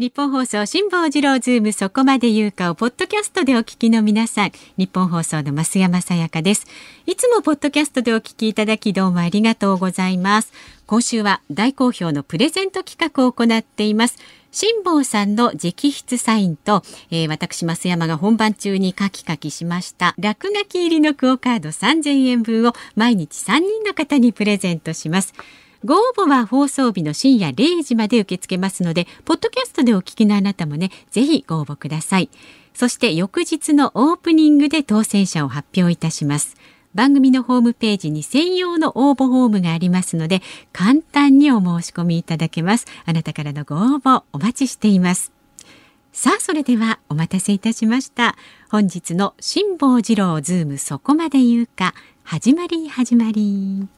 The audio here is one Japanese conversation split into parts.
ニッポン放送辛坊治郎ズームそこまで言うかをポッドキャストでお聞きの皆さん。ニッポン放送の増山さやかです。いつもポッドキャストでお聞きいただきどうもありがとうございます。今週は大好評のプレゼント企画を行っています。辛坊さんの直筆サインと、えー、私増山が本番中にカキカキしました。落書き入りのクオカード3000円分を毎日3人の方にプレゼントします。ご応募は放送日の深夜0時まで受け付けますので、ポッドキャストでお聞きのあなたもね、ぜひご応募ください。そして翌日のオープニングで当選者を発表いたします。番組のホームページに専用の応募フォームがありますので、簡単にお申し込みいただけます。あなたからのご応募お待ちしています。さあ、それではお待たせいたしました。本日の辛坊治郎ズームそこまで言うか、始まり始まり。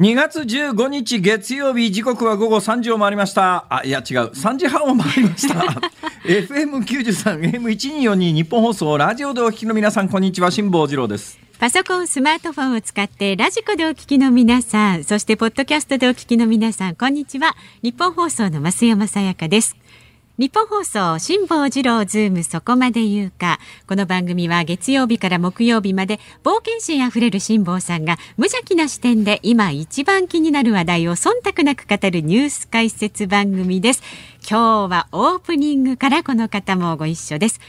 2月15日月曜日時刻は午後3時を回りました。あいや違う。3時半を回りました。FM93 M1242 日本放送ラジオでお聞きの皆さんこんにちは。辛坊治郎です。パソコンスマートフォンを使ってラジコでお聞きの皆さんそしてポッドキャストでお聞きの皆さんこんにちは。ニッポン放送の増山さやかですニッポン放送辛坊治郎ズームそこまで言うか。この番組は月曜日から木曜日まで冒険心あふれる辛坊さんが無邪気な視点で今一番気になる話題を忖度なく語るニュース解説番組です。今日はオープニングからこの方もご一緒です。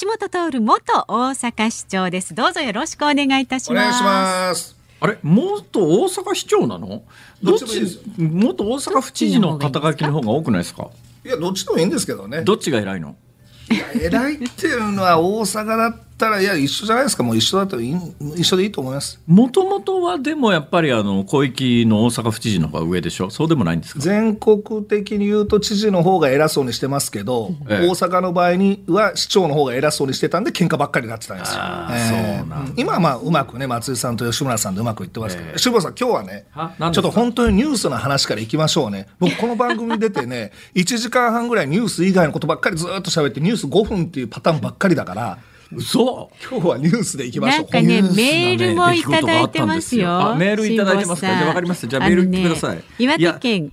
橋本徹元大阪市長です。どうぞよろしくお願いいたします。お願いします。あれ元大阪市長なの？どっち元大阪府知事の肩書きの方が多くないですか？いやどっちでもいいんですけどね。どっちが偉いの？偉いっていうのは大阪だったらいや一緒じゃないですか。もう一緒だと一緒でいいと思います。もともとはでもやっぱりあの広域の大阪府知事の方が上でしょ？そうでもないんですか全国的に言うと知事の方が偉そうにしてますけど、ええ、大阪の場合には市長の方が偉そうにしてたんで喧嘩ばっかりになってたんですよ、えー、今はまあうまくね松井さんと吉村さんでうまくいってますけど、えー、さん今日はねちょっと本当にニュースの話からいきましょうね。僕この番組出てね 1時間半ぐらいニュース以外のことばっかりずっと喋ってニュース5分っていうパターンばっかりだから嘘今日はニュースでいきましょう。なんかね、メールもいただいてますよ。メールいただいてますか？じゃわかりました。じゃメールください。岩手県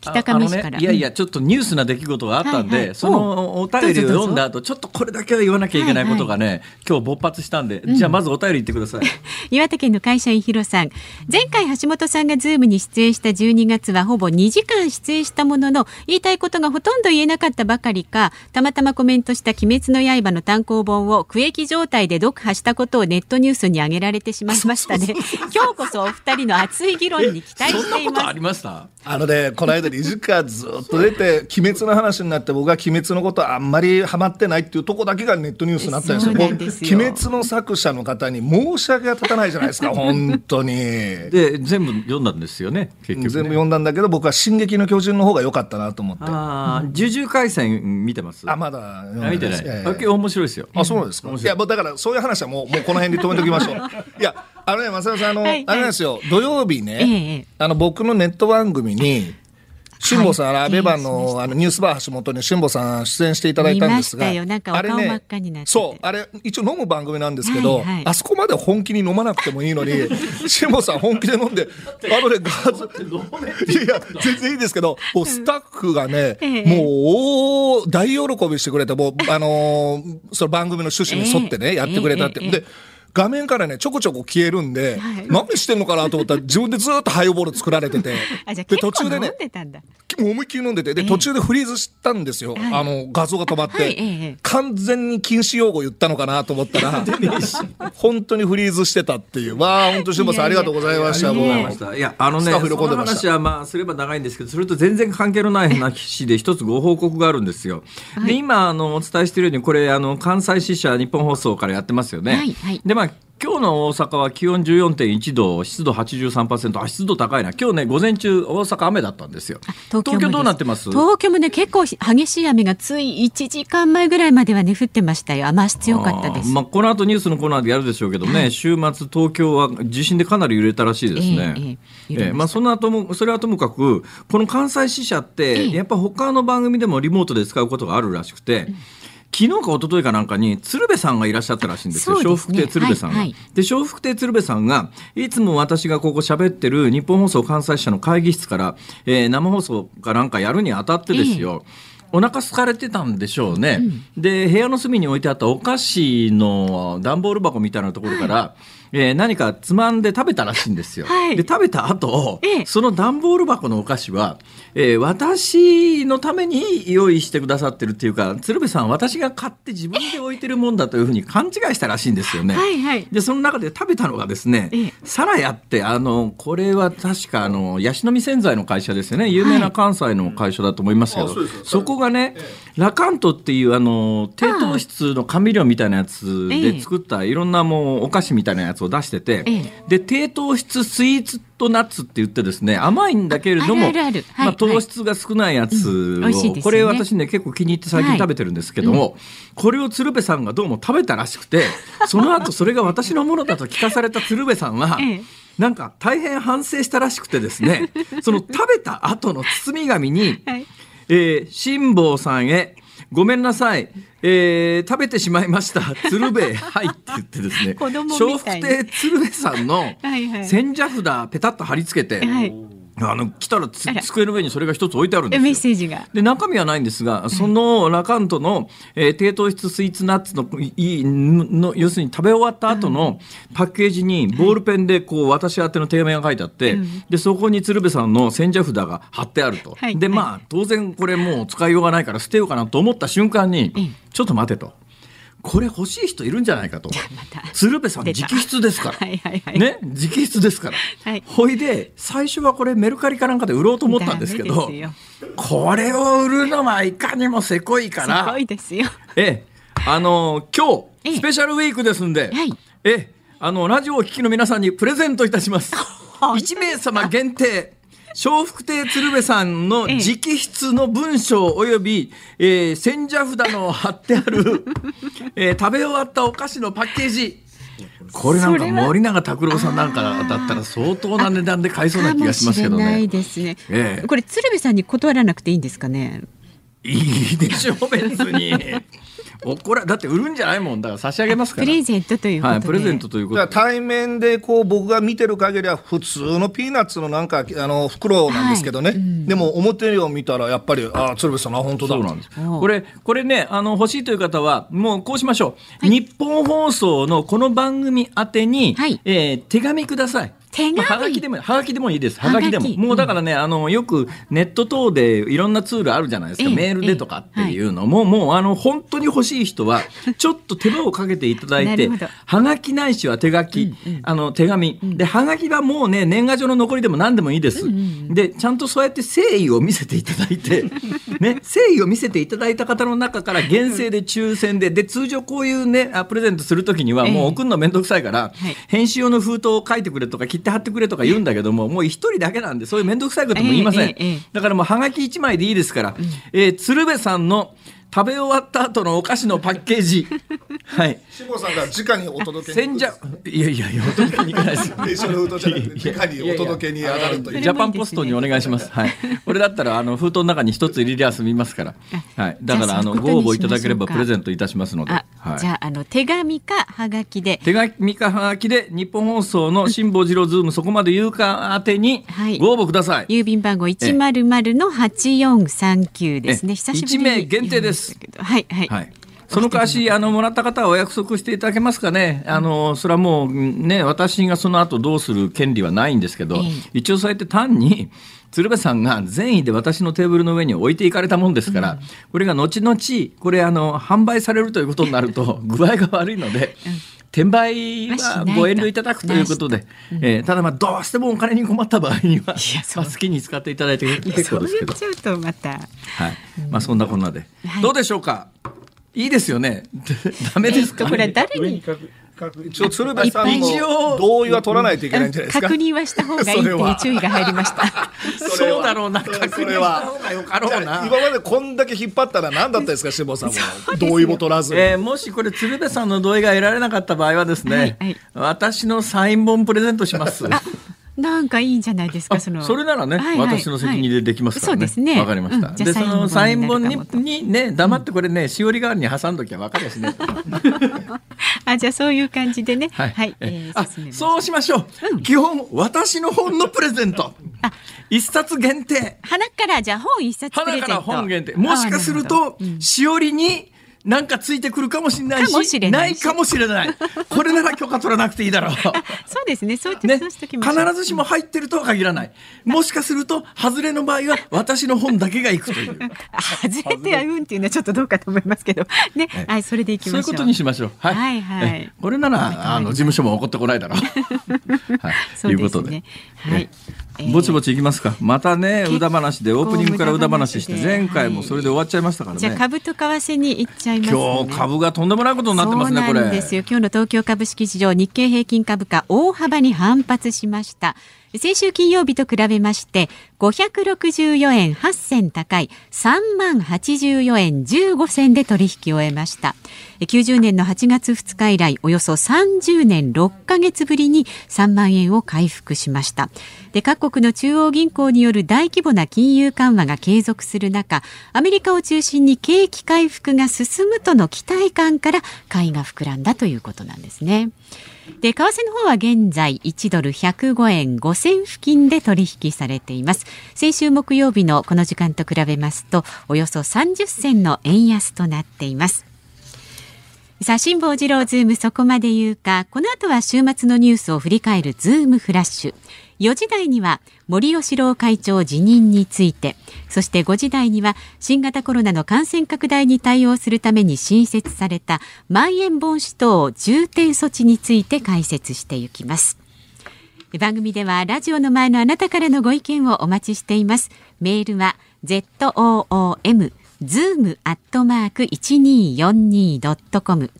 北上市から、ね、いやいやちょっとニュースな出来事があったんで、はいはい、そのお便りを読んだ後ちょっとこれだけは言わなきゃいけないことがね、はいはい、今日勃発したんで、うん、じゃあまずお便り言ってください。岩手県の会社員ヒロさん。前回橋下さんがズームに出演した12月はほぼ2時間出演したものの言いたいことがほとんど言えなかったばかりかたまたまコメントした鬼滅の刃の単行本を苦役状態で読破したことをネットニュースに上げられてしまいましたね。今日こそお二人の熱い議論に期待しています。ありました？あのねこの間2時間ずっと出て「鬼滅」の話になって僕は「鬼滅」のことあんまりハマってないっていうとこだけがネットニュースになったんですよ。鬼滅の作者の方に申し訳が立たないじゃないですか 本当に。で全部読んだんですよね結局、ね、全部読んだんだけど僕は「進撃の巨人」の方が良かったなと思って。ああ呪術廻戦見てます？あまだ見てない。えー、面白いですよ。あそうなんですか？いやだからそういう話はもうもうこの辺で止めておきましょう。いやあのね松山さんあの、はいはい、あれなんですよ土曜日ね、えー、あの僕のネット番組に辛坊さん、はい、アベバのあのニュースバー橋本に辛坊さん出演していただいたんですが、あれね、そう、あれ一応飲む番組なんですけど、はいはい、あそこまで本気に飲まなくてもいいのに、辛坊さん本気で飲んで、あのね、ガズ、いや、全然いいですけど、もうスタッフがね、もう大喜びしてくれて、もう、あのー、その番組の趣旨に沿ってね、やってくれたって。で画面からねちょこちょこ消えるんで、はい、何してんのかなと思ったら 自分でずっとハイボール作られてて。で途中でねもう思いっきり飲んでて。で途中でフリーズしたんですよ、えー、あの画像が止まって、はいえー、完全に禁止用語言ったのかなと思ったら 本当にフリーズしてたっていう。まあ本当辛坊さん。ありがとうございました。いやあのねその話はまあすれば長いんですけどそれと全然関係のない話で一つご報告があるんですよ、はい、で今あのお伝えしているようにこれあの関西支社日本放送からやってますよね、はいはい、でまあ今日の大阪は気温14.1度、湿度83%、あ、湿度高いな。今日ね、午前中、大阪雨だったんですよ。東京どうなってます？東京もね、結構激しい雨がつい1時間前ぐらいまではね、降ってましたよ。雨足強かったです。まあ、この後ニュースのコーナーでやるでしょうけどね、はい、週末、東京は地震でかなり揺れたらしいですね。えーえー、えー、まあ、その後も、それはともかく、この関西支社って、やっぱ他の番組でもリモートで使うことがあるらしくて、昨日か一昨日かなんかに鶴瓶さんがいらっしゃったらしいんですよ。笑福亭鶴瓶さんが。はいはい、で笑福亭鶴瓶さんがいつも私がここ喋ってる日本放送関西支社の会議室から、えー、生放送かなんかやるにあたってですよ。えーお腹空かれてたんでしょうね、うん、で部屋の隅に置いてあったお菓子の段ボール箱みたいなところから、はい、えー、何かつまんで食べたらしいんですよ。はい、で食べた後、ええ、その段ボール箱のお菓子はえー、私のために用意してくださってるっていうか鶴瓶さん私が買って自分で置いてるもんだというふうに勘違いしたらしいんですよね。はいはい、でその中で食べたのがですねサラヤってあのこれは確かあのヤシの実洗剤の会社ですよね。有名な関西の会社だと思いますけど、はい、そこがね、ラカントっていうあの低糖質の甘味料みたいなやつで作ったいろんなもうお菓子みたいなやつを出してて、で低糖質スイーツとナッツって言ってですね甘いんだけれどもまあ、糖質が少ないやつを、これ私ね結構気に入って最近食べてるんですけども、これを鶴瓶さんがどうも食べたらしくて その後それが私のものだと聞かされた鶴瓶さんは。なんか大変反省したらしくてですね その食べた後の包み紙に、はい、えー、辛坊さんへごめんなさい、えー、食べてしまいました。鶴瓶。はいって言ってですね。笑福亭鶴瓶さんの千社札ペタッと貼り付けて、はいあの来たら机の上にそれが一つ置いてあるんですよ。メッセージが。で中身はないんですが、そのラカントの、えー、低糖質スイーツナッツのいいの要するに食べ終わった後のパッケージにボールペンでこう私宛ての手紙が書いてあって、でそこに鶴瓶さんの千社札が貼ってあると。はい、でまあ当然これもう使いようがないから捨てようかなと思った瞬間に、ちょっと待てと。これ欲しい人いるんじゃないかと。鶴瓶さん直筆ですから。はいはいはい、ね、直筆ですから。はい、ほいで、最初はこれメルカリかなんかで売ろうと思ったんですけど、これを売るのはいかにもせこいから。すごいですよ。ええ、あの、今日、スペシャルウィークですんで、はい、えあの、ラジオをお聞きの皆さんにプレゼントいたします。1名様限定。笑福亭鶴瓶さんの直筆の文章および、えー、千社札の貼ってある、えー、食べ終わったお菓子のパッケージこれなんか森永卓郎さんなんかだったら相当な値段で買いそうな気がしますけどね。ないですね。ええ、これ鶴瓶さんに断らなくていいんですかね？いいでしょう別に。これだって売るんじゃないもん。だから差し上げますから。プレゼントというはい、プレゼントということ対面でこう僕が見てる限りは普通のピーナッツのなんかあの袋なんですけどね、はい。うん、でも表を見たらやっぱりあ鶴瓶さんあ本当だ。そうなんです。これこれねあの欲しいという方はもうこうしましょう、はい、日本放送のこの番組宛てに、はい、えー、手紙ください手紙、まあ、はがきでもはがきでもいいです。はがきでも。もうだからね、あのよくネット等でいろんなツールあるじゃないですか、メールでとかっていうのも、もうあの本当に欲しい人はちょっと手間をかけていただいてはがきないしは手書き、あの手紙、ではがきはもうね年賀状の残りでも何でもいいです、でちゃんとそうやって誠意を見せていただいて ね誠意を見せていただいた方の中から厳正で抽選でで通常こういうねプレゼントするときにはもう送るの面倒くさいから、編集用の封筒を書いてくれとか切って貼ってくれとか言うんだけどももう一人だけなんでそういう面倒くさいことも言いません、だからもうはがき1枚でいいですから、えー、鶴瓶さんの食べ終わった後のお菓子のパッケージ。はい。志保さんが直にお届けに。千いやいやいや、お届けに行かないです。一緒の封筒じゃなくて、直にお届けに上がるという。ジャパンポストにお願いします。はい。これだったら、あの封筒の中に一つ入れりゃ済みますから。はい。だから、あの、ご応募いただければプレゼントいたしますので。はい。じゃあ、あの、手紙かはがきで。手紙かはがきで、ニッポン放送の辛坊治郎ズーム、そこまで言うか宛てに。ご応募ください。郵便番号一0 0の八四三九ですね。久しぶりに。一名限定です。はい。はい、はい。そのかわし、あの、もらった方はお約束していただけますかね。あの、それはもうね、私がその後どうする権利はないんですけど、一応そうやって単に、鶴瓶さんが善意で私のテーブルの上に置いていかれたもんですから、うん、これが後々、これあの、販売されるということになると、具合が悪いので、うん転売はご遠慮いただくということで、うん、えー、ただまあどうしてもお金に困った場合には、まあ、好きに使っていただいて結構ですけど。そう言っちゃうとまた。はい。まあそんなこんなで、はい、どうでしょうか？いいですよね。ダメですか？これ誰に？一応鶴瓶さんの同意は取らないといけないんじゃないですか？確認はした方がいいっていう注意が入りました。そうだろうな。確認は方がよかろうな。今までこんだけ引っ張ったら何だったですか、下さんも？同意も取らず。えー、もしこれ鶴瓶さんの同意が得られなかった場合はですね、はいはい、私のサイン本プレゼントします。なんかいいんじゃないですかその。それならね、はいはい、私の責任でできますからね、はい、そうですね。わかりました、うん、でそのサイン本ににね黙ってこれね、しおり代わりに挟んどきゃわかりやしね。あじゃあそういう感じでね。はい、はい、えー、あそうしましょう、うん、基本私の本のプレゼント。あ。一冊限定。花からじゃあ本一冊プレゼント。花から本限定。もしかすると、うん、しおりになんかついてくるかもしれないし。ないかもしれない。これなら許可取らなくていいだろう。そうですねそうね、必ずしも入ってるとは限らない。もしかすると外れの場合は 私の本だけがいくという。外れてはうんっていうのはちょっとどうかと思いますけど。ね、はい、それでいきましょう。そういうことにしましょう。はい、はいはい、これならあの事務所も怒ってこないだろう。はい、ということで、はい、ぼちぼちいきますか。またね、うだ話でオープニングからうだ話して、前回もそれで終わっちゃいましたからね。じゃあ株と為替に行っちゃいます、ね、今日株がとんでもないことになってますね、これ。そうですよ。今日の東京株式市場、日経平均株価大幅に反発しました。先週金曜日と比べまして564円8銭高い3万84円15銭で取引を終えました。90年の8月2日以来およそ30年6ヶ月ぶりに3万円を回復しました。で各国の中央銀行による大規模な金融緩和が継続する中アメリカを中心に景気回復が進むとの期待感から買いが膨らんだということなんですね。で為替の方は現在1ドル105円5銭付近で取引されています。先週木曜日のこの時間と比べますとおよそ30銭の円安となっています。さあ辛坊治郎ズームそこまで言うか。この後は週末のニュースを振り返るズームフラッシュ。4時台には森喜朗会長辞任についてそして5時台には新型コロナの感染拡大に対応するために新設されたまん延防止等重点措置について解説していきます。番組ではラジオの前のあなたからのご意見をお待ちしています。メールは zoom zoom アットマーク 1242.com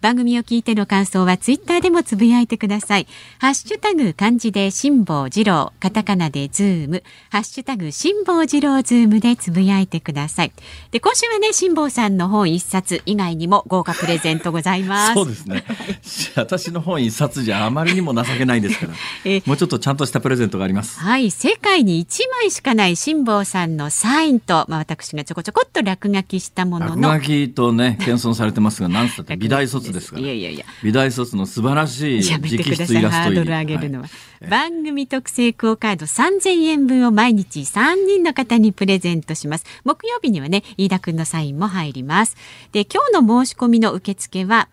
番組を聞いての感想はツイッターでもつぶやいてください。ハッシュタグ漢字で辛坊治郎、カタカナでズーム、ハッシュタグ辛坊治郎ズームでつぶやいてください。で、今週はね、辛坊さんの本一冊以外にも豪華プレゼントございます。そうですね。私の本一冊じゃあまりにも情けないですから、えもうちょっとちゃんとしたプレゼントがあります。はい、世界に一枚しかない辛坊さんのサインと、まあ私がちょこちょこっと落書きしたものの。落書きとね、謙遜されてますが、なんつったって美大卒ですから。いやいやいや。美大卒の素晴らしい直筆イラスト入り。ハードル上げるのは。はい、番組特製クオカード3000円分を毎日3人の方にプレゼントします。木曜日にはね、飯田くんのサインも入ります。で、今日の申し込みの受付は、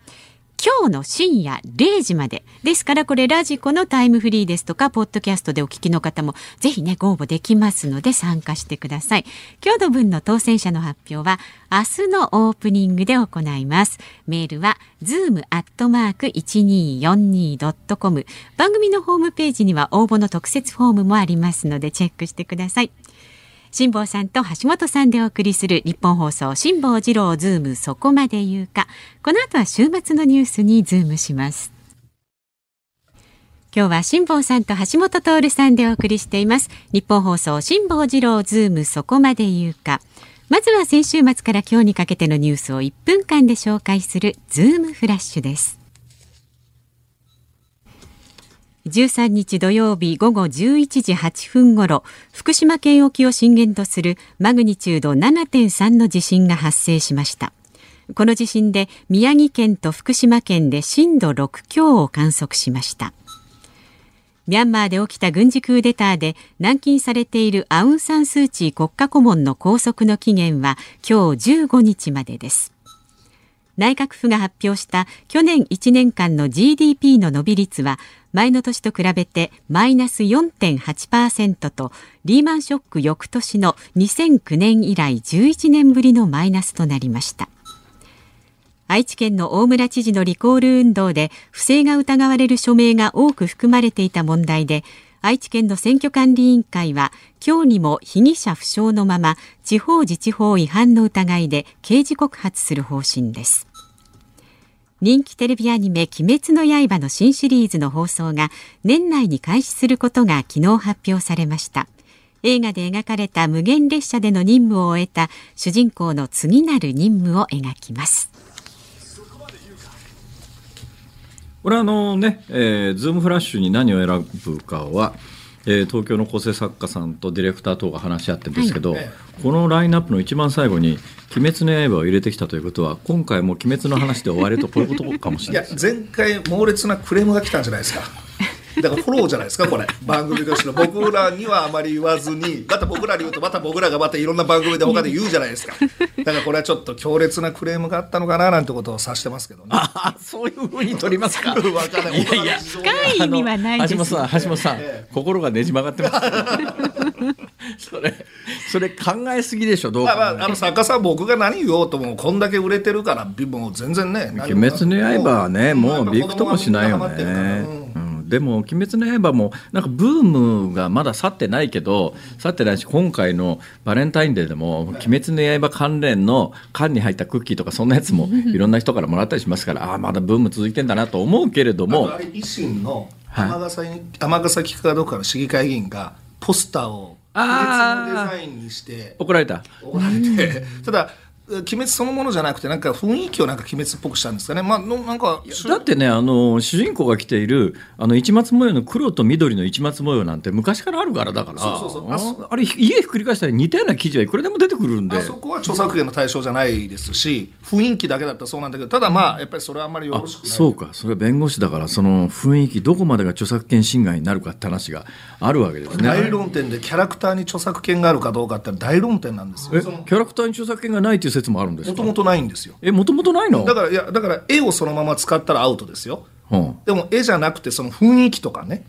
今日の深夜0時まで。ですからこれラジコのタイムフリーですとか、ポッドキャストでお聞きの方もぜひね、ご応募できますので参加してください。今日の分の当選者の発表は明日のオープニングで行います。メールは zoom.1242.com 番組のホームページには応募の特設フォームもありますのでチェックしてください。辛坊さんと橋下さんでお送りするニッポン放送辛坊治郎ズームそこまで言うか。この後は週末のニュースにズームします。今日は辛坊さんと橋下徹さんでお送りしています。ニッポン放送辛坊治郎ズームそこまで言うか。まずは先週末から今日にかけてのニュースを1分間で紹介するズームフラッシュです。13日土曜日午後11時8分ごろ福島県沖を震源とするマグニチュード7.3の地震が発生しました。この地震で宮城県と福島県で震度6強を観測しました。ミャンマーで起きた軍事クーデターで軟禁されているアウン・サン・スー・チー国家顧問の拘束の期限は今日15日までです。内閣府が発表した去年1年間の GDP の伸び率は前の年と比べてマイナス4.8%とリーマンショック翌年の2009年以来11年ぶりのマイナスとなりました。愛知県の大村知事のリコール運動で不正が疑われる署名が多く含まれていた問題で愛知県の選挙管理委員会は今日にも被疑者不詳のまま地方自治法違反の疑いで刑事告発する方針です。人気テレビアニメ「鬼滅の刃」の新シリーズの放送が年内に開始することが昨日発表されました。映画で描かれた無限列車での任務を終えた主人公の次なる任務を描きます。これはあのね、えー、ズームフラッシュに何を選ぶかはえー、東京の構成作家さんとディレクター等が話し合ってるんですけど、はい、このラインナップの一番最後に「鬼滅の刃」を入れてきたということは今回も「鬼滅」の話で終わるとこういうことかもしれないいや前回猛烈なクレームが来たんじゃないですか。だからフォローじゃないですかこれ。番組としての。僕らにはあまり言わずにまた僕らに言うとまた僕らがまたいろんな番組で他で言うじゃないですか。だからこれはちょっと強烈なクレームがあったのかななんてことを指してますけどね。あそういうふうに取りますか。いやいや深い意味はないです。橋本さん橋本さん、ええ、心がねじ曲がってます。それそれ考えすぎでしょどうか、まあ、あの作家さん僕が何言おうともこんだけ売れてるからもう全然ね「鬼滅の刃」はねもうびくともしないよね。でも「鬼滅の刃」もなんかブームがまだ去ってないけど去ってないし今回のバレンタインデーでも「鬼滅の刃」関連の缶に入ったクッキーとかそんなやつも いろんな人からもらったりしますからああまだブーム続いてんだなと思うけれども。維新の尼崎,、尼崎かどっかの市議会議員がポスターを鬼滅のデザインにして怒られた。怒られて ただ鬼滅そのものじゃなくてなんか雰囲気をなんか鬼滅っぽくしたんですかね、まあ、のなんかだってねあの主人公が着ているあの市松模様の黒と緑の市松模様なんて昔からあるからだからあれ家ひっくり返したら似たような記事はい。くらでも出てくるんで。あそこは著作権の対象じゃないですし雰囲気だけだったらそうなんだけどただまあやっぱりそれはあんまりよろしくない。そうか。それは弁護士だからその雰囲気どこまでが著作権侵害になるかって話があるわけですね。大論点でキャラクターに著作権があるかどうかって大論点なんですよ。キャラクターに著作権がないという説もあるんですか？とないんですよ。え、もともとないの？だから、いや、だから絵をそのまま使ったらアウトですよ。う。ん、でも絵じゃなくてその雰囲気とかね。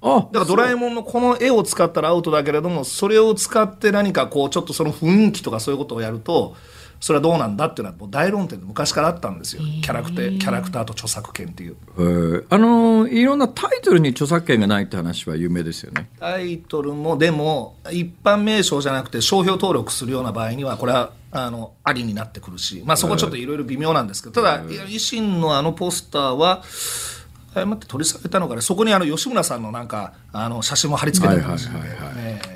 あだからドラえもんのこの絵を使ったらアウトだけれども、それを使って何かこう、ちょっとその雰囲気とかそういうことをやると、それはどうなんだっていうのはもう大論点で昔からあったんですよ。キャラクターキャラクターと著作権っていう。あのいろんなタイトルに著作権がないって話は有名ですよね。タイトルもでも一般名称じゃなくて商標登録するような場合にはこれはあのありになってくるし、まあ、そこちょっといろいろ微妙なんですけどただ維新のあのポスターは誤って取り下げたのかね。そこにあの吉村さんのなんかあの写真も貼り付けてます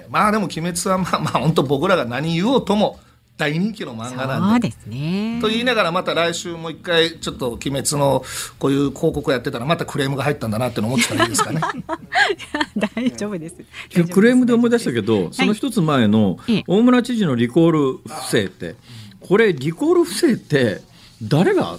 まあでも「鬼滅」はまあまあ本当僕らが何言おうとも大人気の漫画なんで。そうですね。と言いながらまた来週もう一回ちょっと「鬼滅」のこういう広告やってたらまたクレームが入ったんだなって思ってたらいいですかね。大丈夫です。クレームで思い出したけど、その一つ前の大村知事のリコール不正って、これリコール不正って誰が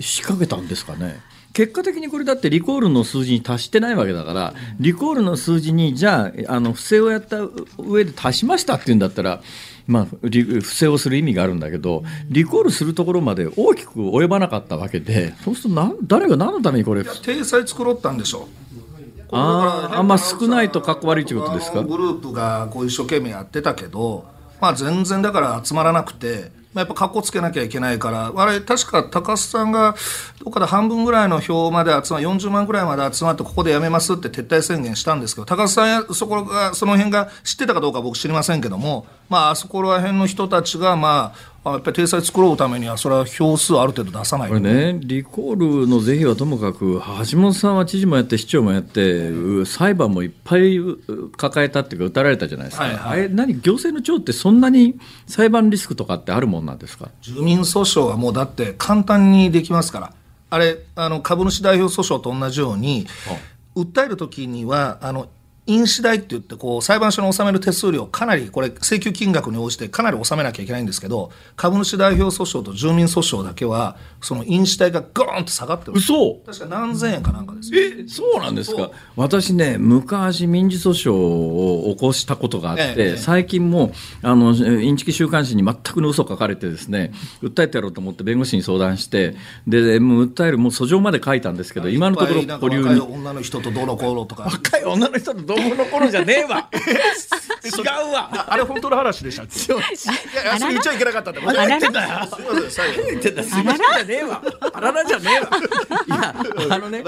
仕掛けたんですかね？結果的にこれだってリコールの数字に達してないわけだからリコールの数字にじゃああの不正をやった上で足しましたっていうんだったらまあ、不正をする意味があるんだけどリコールするところまで大きく及ばなかったわけでそうするとな誰が何のためにこれ体裁作ろったんでしょああんま少ないとかっこ悪いということですか？グループがこう一生懸命やってたけど、まあ、全然だから集まらなくてまやっぱかっこつけなきゃいけないから。あれ確か高須さんがどっかで半分ぐらいの票まで集ま40万ぐらいまで集まってここでやめますって撤退宣言したんですけど高須さんやそこがその辺が知ってたかどうか僕知りませんけどもまああそこら辺の人たちがまあやっぱり体裁作ろうためには、それは票数ある程度出さないこれね、リコールの是非はともかく、橋本さんは知事もやって、市長もやって、裁判もいっぱい抱えたっていうか、打たれたじゃないですか、はいはい、あれ何、行政の長って、そんなに裁判リスクとかってあるもんなんですか？住民訴訟はもうだって、簡単にできますから、あれ、あの株主代表訴訟と同じように、訴えるときにはあの印紙代って言ってこう裁判所に納める手数料かなりこれ請求金額に応じてかなり納めなきゃいけないんですけど株主代表訴訟と住民訴訟だけはその印紙代がゴーンと下がってる嘘。確か何千円かなんかですえそうなんですか？私ね昔民事訴訟を起こしたことがあって、ええ、最近もあのインチキ週刊誌に全くの嘘書かれてですね訴えてやろうと思って弁護士に相談してでもう訴えるもう訴状まで書いたんですけど今のところ保留に若い女の人とどうのこうのとか。若い女の人とどうのこうのじゃねえわ。違うわ。あれ本当の話でしたっけ？いやそれ言っちゃいけなかったんだ何言ってんだよ。すみません最後。言ってんだすみませんじゃねえわ。あららじゃねえわ。いやあのね。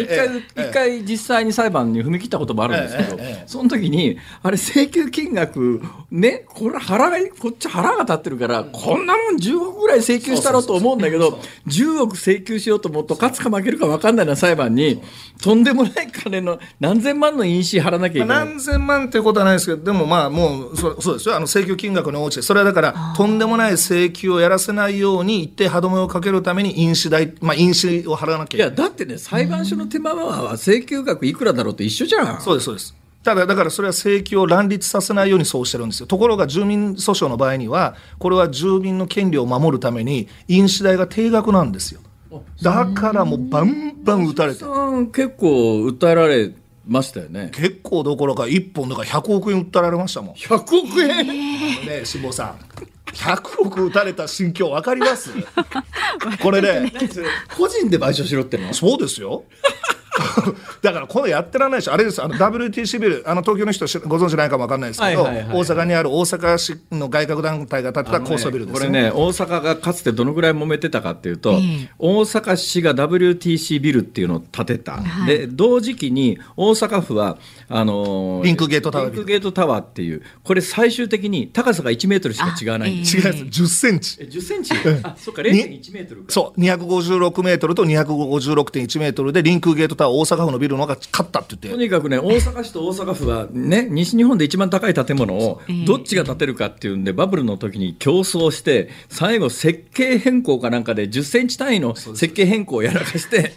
一回一回実際に裁判に踏み切ったこともあるんですけどその時にあれ請求金額ねこれ腹がこっち腹が立ってるからこんなもん10億ぐらい請求したろうと思うんだけど10億請求しようと思うと勝つか負けるか分かんないな裁判にとんでもない金の何千万の印紙貼らなきゃいけない、何千万っていうことはないですけどでもまあもうそそうですよ。あの請求金額に応じてそれはだからとんでもない請求をやらせないように一定歯止めをかけるために印紙代、まあ、印紙を払わなきゃいけない。いやだってね裁判所の手間は請求額いくらだろうと一緒じゃん。そうですそうです。ただ、だからそれは請求を乱立させないようにそうしてるんですよ。ところが住民訴訟の場合には、これは住民の権利を守るために、飲酒代が定額なんですよ。だからもうバンバン打たれて。結構訴えられましたよね。結構どころか1本だから100億円訴えられましたもん。100億円、ね、志保さん。100億打たれた心境分かります？これね 個人で賠償しろっての？そうですよ だからこのやってらんないしあれです。あの WTC ビルあの東京の人ご存知ないかも分かんないですけど、大阪にある大阪市の外郭団体が建てた高層ビルです、ね、これね大阪がかつてどのぐらい揉めてたかっていうと、えー、大阪市が WTC ビルっていうのを建てた、はい、で同時期に大阪府はあのー、リンクゲートタワーリンクゲートタワーっていう。これ最終的に高さが1メートルしか違わない。んです、えー、違います。10センチ。え10センチ、あそっか0.1メートルそう256メートルと256.1メートルでリンクゲートタワー大阪府のビルの方が勝ったって言って。とにかくね大阪市と大阪府はね西日本で一番高い建物をどっちが建てるかっていうんでバブルの時に競争して最後設計変更かなんかで10センチ単位の設計変更をやらかして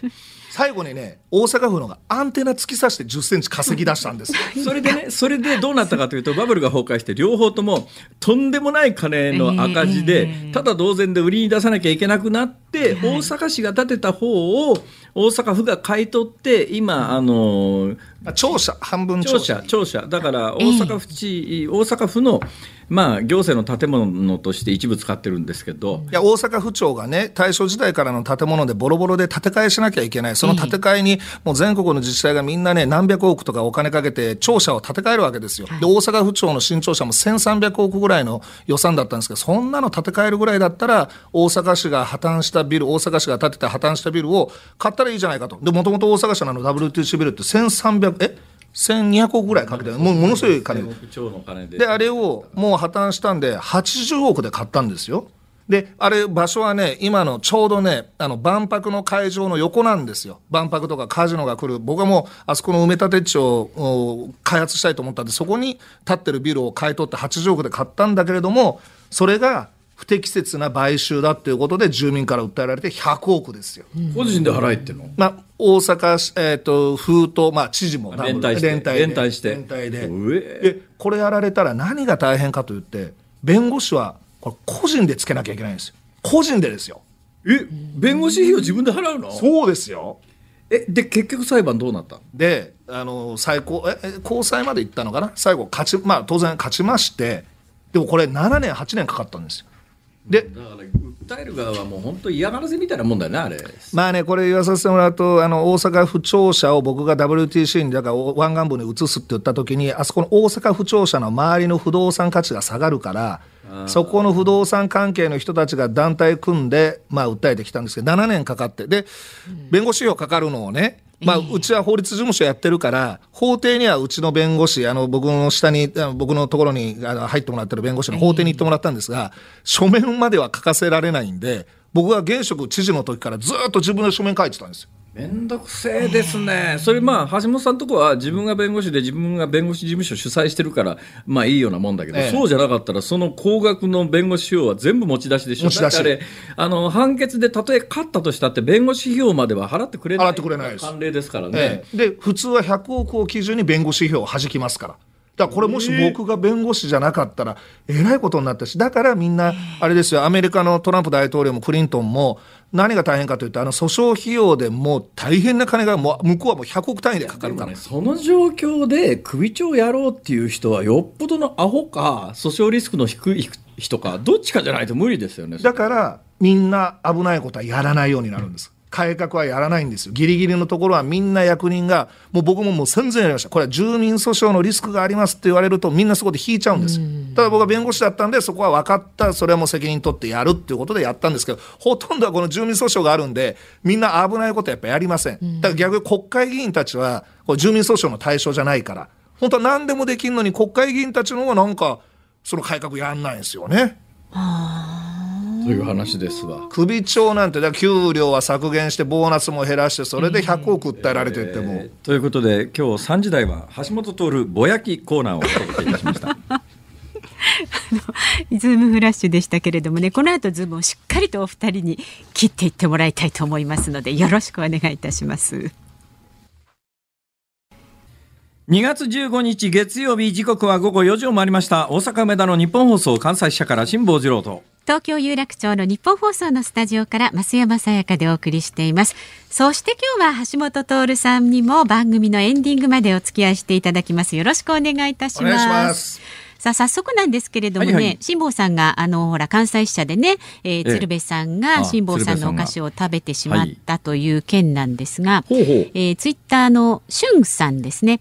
最後にね大阪府のがアンテナ突き刺して10センチ稼ぎ出したんです それでねそれでどうなったかというとバブルが崩壊して両方ともとんでもない金の赤字で、ただ同然で売りに出さなきゃいけなくなって、大阪市が建てた方を大阪府が買い取って今あの庁舎半分庁舎庁。舎。だから大阪府地、大阪府のまあ、行政の建物として一部使ってるんですけど。いや大阪府庁がね大正時代からの建物でボロボロで建て替えしなきゃいけない。その建て替えにもう全国の自治体がみんなね何百億とかお金かけて庁舎を建て替えるわけですよ、で大阪府庁の新庁舎も1300億ぐらいの予算だったんですけどそんなの建て替えるぐらいだったら大阪市が破綻したビル大阪市が建てた破綻したビルを買ったらいいじゃないかと。でもともと大阪市のあの WTC ビルって1300え？1200億ぐらいかけてもうものすごい金。で。あれをもう破綻したんで80億で買ったんですよ。であれ場所はね今のちょうどねあの万博の会場の横なんですよ。万博とかカジノが来る。僕はもうあそこの埋め立て地を開発したいと思ったんでそこに建ってるビルを買い取って80億で買ったんだけれどもそれが不適切な買収だっていうことで住民から訴えられて100億ですよ。個人で払えっての、まあ、大阪、えーと、風と、まあ、知事も連帯して連帯連帯して。連帯で。でこれやられたら何が大変かといって弁護士はこれ個人でつけなきゃいけないんですよ。個人でですよ。え弁護士費用自分で払うの？そうですよ。えで結局裁判どうなった？であの最高え高裁まで行ったのかな？最後勝ちまあ当然勝ちましてでもこれ7年8年かかったんですよでだから訴える側はもう本当嫌がらせみたいなもんだよねあれ。まあねこれ言わさせてもらうとあの大阪府庁舎を僕が WTC にだから湾岸部に移すって言った時にあそこの大阪府庁舎の周りの不動産価値が下がるからそこの不動産関係の人たちが団体組んで、まあ、訴えてきたんですけど7年かかって。で弁護士費用かかるのをねまあ、うちは法律事務所やってるから、法廷にはうちの弁護士、あの、僕の下に、僕のところに入ってもらってる弁護士の法廷に行ってもらったんですが、書面までは書かせられないんで、僕は現職知事の時からずっと自分の書面書いてたんですよ。めんどくせえですね、それまあ橋本さんとこは自分が弁護士で自分が弁護士事務所主催してるからまあいいようなもんだけど、ええ、そうじゃなかったらその高額の弁護士費用は全部持ち出しでしょ。持ち出し。あの判決でたとえ勝ったとしたって弁護士費用までは払ってくれない払ってくれないです。慣例ですからね、え、で普通は100億を基準に弁護士費用を弾きますから。だこれもし僕が弁護士じゃなかったらえらいことになったしだからみんなあれですよ。アメリカのトランプ大統領もクリントンも何が大変かというとあの訴訟費用でもう大変な金がもう向こうはもう100億単位でかかるから、ね、その状況で首長やろうっていう人はよっぽどのアホか訴訟リスクの低い人かどっちかじゃないと無理ですよねだからみんな危ないことはやらないようになるんです、改革はやらないんですよ。ギリギリのところはみんな役人が、もう僕ももう戦前やりました。これは住民訴訟のリスクがありますって言われるとみんなそこで引いちゃうんですよ。ただ僕は弁護士だったんでそこは分かった。それはもう責任取ってやるっていうことでやったんですけど、ほとんどはこの住民訴訟があるんで、みんな危ないことやっぱやりません。だから逆に国会議員たちは、これ住民訴訟の対象じゃないから、本当は何でもできるのに国会議員たちの方がなんか、その改革やんないんですよね。はあという話ですわ。首長なんて給料は削減してボーナスも減らしてそれで100億訴えられてっても、えー、ということで今日3時台は橋本徹ぼやきコーナーをお届けいたしました。ズームフラッシュでしたけれどもねこの後ズームをしっかりとお二人に切っていってもらいたいと思いますのでよろしくお願いいたします2月15日月曜日時刻は午後4時を回りました。大阪梅田のニッポン放送関西支社から辛坊治郎と。東京有楽町のニッポン放送のスタジオから増山さやかでお送りしています。そして今日は橋下徹さんにも番組のエンディングまでお付き合いしていただきます。よろしくお願いいたします。さあ早速なんですけれどもね、はいはい、辛坊さんがあのほら関西支社でね、えー、鶴瓶さんが辛坊さんのお菓子を食べてしまったという件なんですが、はい、えー、ツイッターのしゅんさんですね。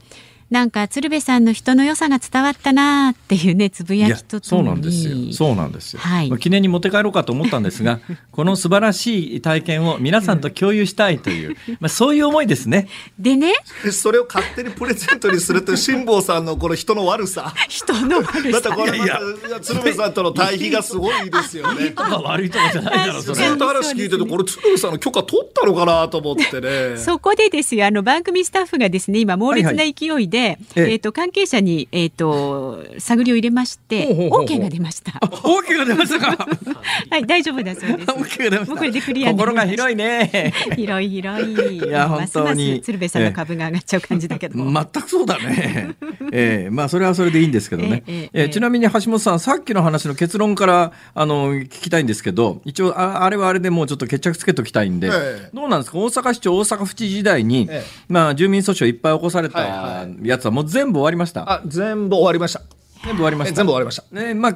なんか鶴瓶さんの人の良さが伝わったなっていうねつぶやきとそうなんですよ。そうなんですよ、はい、記念に持って帰ろうかと思ったんですが この素晴らしい体験を皆さんと共有したいという、まあそういう思いですね。でねそれを勝手にプレゼントにするという辛坊さんのこの人の悪さ。人の悪さ。またこれいや鶴瓶さんとの対比がすごいですよね。いいとか悪いとかじゃないだろうそれ。ずっと話聞いててこれ鶴瓶さんの許可取ったのかなと思ってね。そこでですよあの番組スタッフがですね今猛烈な勢いで、はいはい、えっ、ー、と関係者に、えーと、探りを入れましてオーケーが出ました。オーケーが出ましたか？はい大丈夫だそうです。オーケーが出ました。これでクリア心が広いね。広い広い。いや本当に鶴瓶さんの株が上がっちゃう感じだけど。全くそうだね。えー、まあそれはそれでいいんですけどね。えー、えー、ちなみに橋本さんさっきの話の結論からあの聞きたいんですけど、一応ああれはあれでもうちょっと決着つけときたいんで、えー、どうなんですか？大阪市長大阪府知事時代に、えー、まあ住民訴訟いっぱい起こされたやつはもう全部終わりました。あ全部終わりました全部終わりました。全部終わりました。ね、まあ、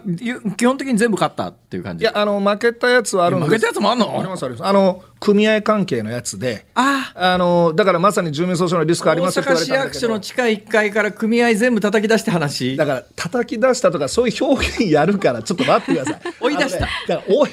基本的に全部勝ったっていう感じ。いや、あの、負けたやつはあるんです負けたやつもあるの？あります、あります。あの、組合関係のやつで、あ。あのだからまさに住民訴訟のリスクありますって言われたんだけど。市役所の地下1階から組合全部叩き出して話。だから叩き出したとかそういう表現やるからちょっと待ってください。追い出した、ね、だから追い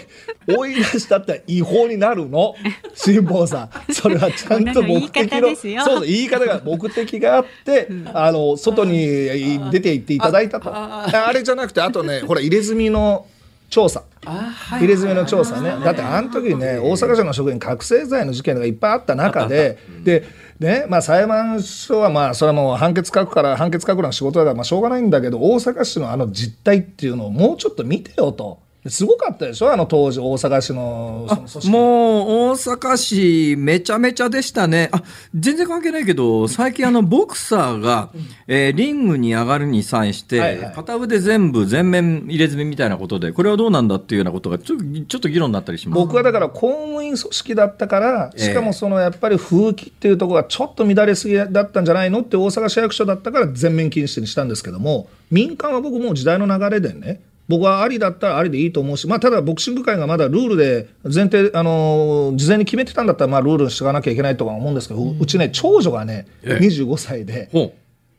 追い出したって違法になるの？辛坊さん。それはちゃんと目的のそう言い方が目的があって、うん、あの外に出て行っていただいたと。あれじゃなくてあとねほら入れ墨の調査。入れ墨の調査ね。だってあの時ね大阪市の職員覚醒剤の事件がいっぱいあった中ででねまあ、裁判所はまあそれはもう判決書くから判決書くのは仕事だからまあしょうがないんだけど大阪市のあの実態っていうのをもうちょっと見てよと。すごかったでしょ？あの当時大阪市のもう大阪市めちゃめちゃでしたね。あ全然関係ないけど最近あのボクサーが、えー、リングに上がるに際して、はいはい、片腕全部全面入れ墨みたいなことでこれはどうなんだっていうようなことがちょちょっと議論になったりします。僕はだから公務員組織だったからしかもそのやっぱり風紀っていうところがちょっと乱れすぎだったんじゃないのって大阪市役所だったから全面禁止にしたんですけども民間は僕もう時代の流れでね僕はありだったらありでいいと思うし、まあ、ただボクシング界がまだルールで前提、あのー、事前に決めてたんだったら、まあ、ルールにしていかなきゃいけないとは思うんですけど、うん、うちね、長女がね、ええ、25歳で。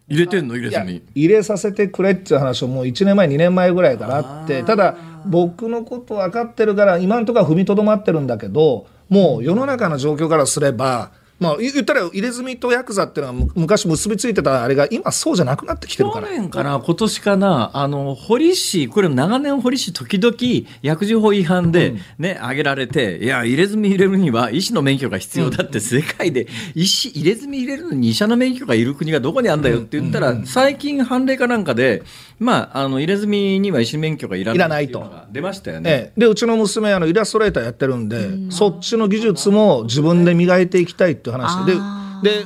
入れてんの？入れずに。入れさせてくれっていう話をもう1年前2年前ぐらいからあってただ僕のこと分かってるから今のところは踏みとどまってるんだけどもう世の中の状況からすればまあ、言ったら入れ墨とヤクザっていうのは昔結びついてたあれが今そうじゃなくなってきてるから。去年かな今年かな。あの堀市これ長年堀市時々薬事法違反でね、うん、挙げられていや入れ墨入れるには医師の免許が必要だって世界で医師入れ墨入れるのに医者の免許がいる国がどこにあるんだよって言ったら、最近判例かなんかでまああの入れ墨には医師免許がいらないと。出ましたよね、ええ、でうちの娘あのイラストレーターやってるんで、うん、そっちの技術も自分で磨いていきたいっていう話で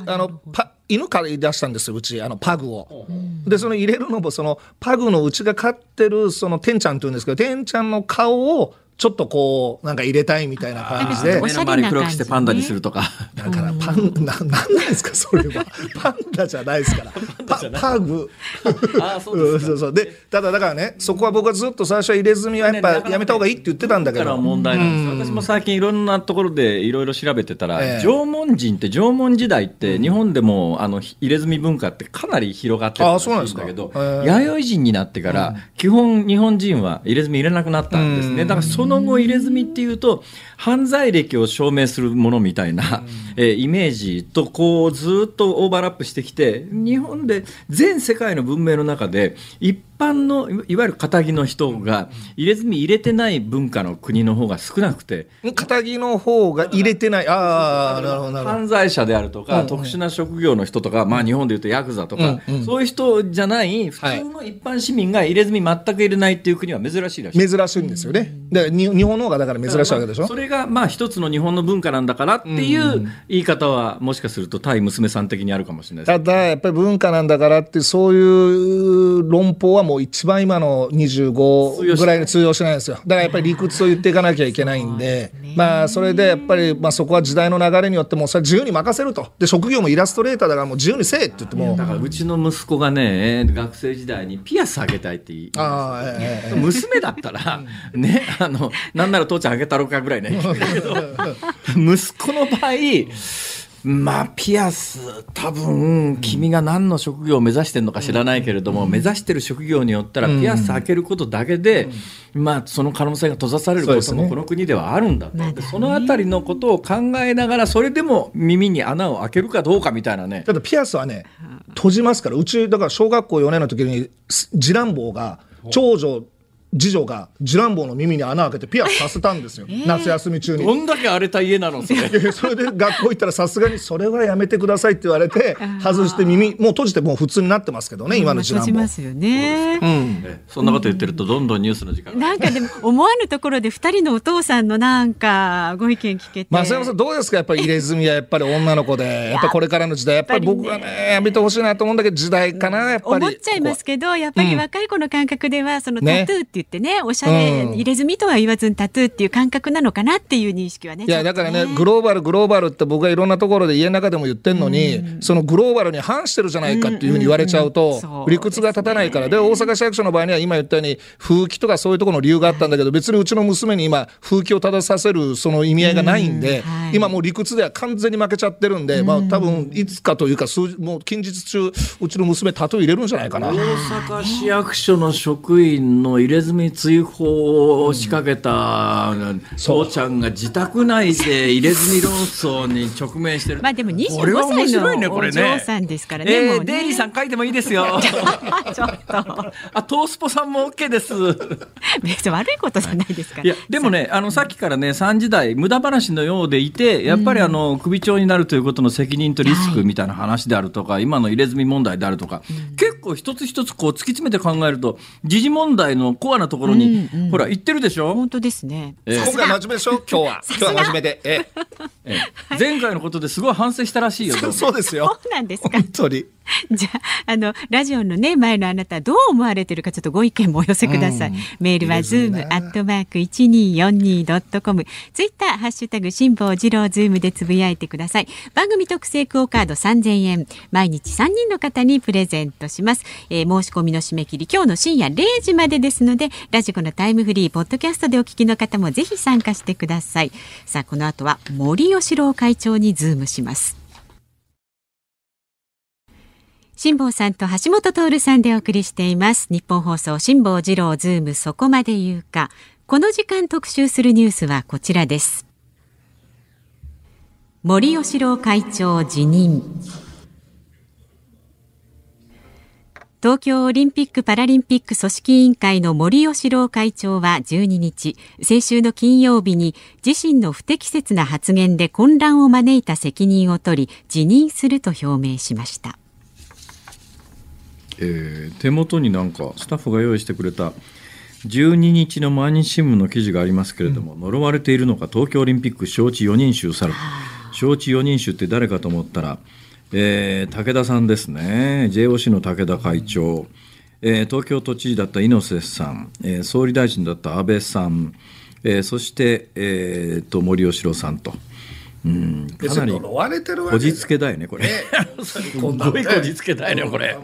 であのパ犬から出したんですようちあのパグを。でその入れるのもそのパグのうちが飼ってるそのてんちゃんっていうんですけどてんちゃんの顔をちょっとこうなんか入れたいみたいな感じで。目の周り黒くしてパンダにするとか。だからパンななんなんですかそれは。パンダじゃないですから。パパグ。あそうそうそう。でただだからねそこは僕はずっと最初は入れ墨はやっぱやめた方がいいって言ってたんだけど。問題なんです私も最近いろんなところでいろいろ調べてたら、えー、縄文人って縄文時代って日本でもあの入れ墨文化ってかなり広がってるらしいんだけど、弥生人になってから、基本日本人は入れ墨入れなくなったんですね。だからその後入れ墨っていうと犯罪歴を証明するものみたいな、えー、イメージとこうずっとオーバーラップしてきて日本で全世界の文明の中で一般のいわゆる肩着の人が入れ墨入れてない文化の国の方が少なくて肩着の方が入れてない。ああなるほど犯罪者であるとか、うん。うん、特殊な職業の人とか、まあ、日本でいうとヤクザとか、うんうん、そういう人じゃない普通の一般市民が入れ墨全く入れないっていう国は珍しいらしい。珍しいんですよね。で日本の方がだから珍しいわけでしょ。それがまあ一つの日本の文化なんだからっていう言い方はもしかすると対娘さん的にあるかもしれないただやっぱり文化なんだからってそういう論法はもう一番今の25ぐらいに通用しないんですよ。だからやっぱり理屈を言っていかなきゃいけないんで、まあそれでやっぱりまあそこは時代の流れによってもそれ自由に任せると。で職業もイラストレーターだからもう自由にせえって言っても。だからうちの息子がね学生時代にピアスあげたいって言いあ、えー、娘だったらねあのなんなら父ちゃんあげたろうかぐらいね 息子の場合まあ、ピアス、多分、君が何の職業を目指してるのか知らないけれども、目指してる職業によったら、ピアス開けることだけで、まあ、その可能性が閉ざされることもこの国ではあるんだと。そのあたりのことを考えながら、それでも耳に穴を開けるかどうかみたいなね。ただ、ピアスはね、閉じますから、うち、だから小学校4年の時に、次男坊が、長女、次女が次男坊の耳に穴開けてピアスさせたんですよ、えー、夏休み中に。どんだけ荒れた家なのそれ。それで学校行ったらさすがにそれはやめてくださいって言われて外して耳もう閉じてもう普通になってますけどね今の次男坊。ますよね、うん、そんなこと言ってるとどんどんニュースの時間なんかでも思わぬところで二人のお父さんのなんかご意見聞けて。増山さんどうですか？やっぱり入れ墨はやっぱり女の子でやっぱこれからの時代やっぱり僕はねやめてほしいなと思うんだけど時代かなやっぱり。思っちゃいますけどやっぱり若い子の感覚ではそのタトゥーって言ってねおしゃれ入れ墨とは言わずにタトゥーっていう感覚なのかなっていう認識はね。いや、だからね、グローバル、グローバルって僕はいろんなところで家の中でも言ってんのに、うん、そのグローバルに反してるじゃないかっていうふうに言われちゃうと、理屈が立たないから。で、大阪市役所の場合には今言ったように、風紀とかそういうところの理由があったんだけど、別にうちの娘に今、風紀を正させるその意味合いがないんで、はい、今もう理屈では完全に負けちゃってるんで、まあ多分いつかというか、数もう近日中、うちの娘タトゥー入れるんじゃないかな。大阪市役所の職員の入れ墨追放を仕掛けた父ちゃんが自宅内で入れ墨論争に直面してる。まあでも25歳のお嬢さんですからね。ねえー、デイリーさん書いてもいいですよ。ちょっと。あ、トースポさんも OK です。別に悪いことじゃないですから。いや、でもね、あの、さっきからね、3時代、無駄話のようでいて、やっぱりあの、首長になるということの責任とリスクみたいな話であるとか、はい、今の入れ墨問題であるとか、うん、結構一つ一つこう突き詰めて考えると、時事問題のコアなところに、うんうん、ほら、行ってるでしょ本当ですね。えー、今回真面目でしょ今日は。今日は真面目で。ええー、前回のことですごい反省したらしいよ。そうですよ。そうなんですか。本当に。じゃあ、あの、ラジオのね、前のあなた、どう思われてるか、ちょっとご意見もお寄せください。うん、メールは、ズームアットマーク 1242.com。ツイッター、ハッシュタグ、辛坊治郎ズームでつぶやいてください。番組特製クオカード3000円。毎日3人の方にプレゼントします。えー、申し込みの締め切り、今日の深夜0時までですので、ラジコのタイムフリー、ポッドキャストでお聞きの方もぜひ参加してください。さあ、この後は、森喜朗会長にズームします。辛坊さんと橋下徹さんでお送りしています。ニッポン放送辛坊治郎ズームそこまで言うか。この時間特集するニュースはこちらです。森喜朗会長辞任。東京オリンピック・パラリンピック組織委員会の森喜朗会長は12日先週の金曜日に自身の不適切な発言で混乱を招いた責任を取り辞任すると表明しました。えー、手元になんかスタッフが用意してくれた12日の毎日新聞の記事がありますけれども、うん、呪われているのか東京オリンピック招致4人衆去る。招致4人衆って誰かと思ったら、えー、武田さんですね。JOC の武田会長、えー、東京都知事だった猪瀬さん、えー、総理大臣だった安倍さん、えー、そして、えー、と森喜朗さんと。うん、かなりこじつけだよねこれ、すごいこじつけだよねこれ、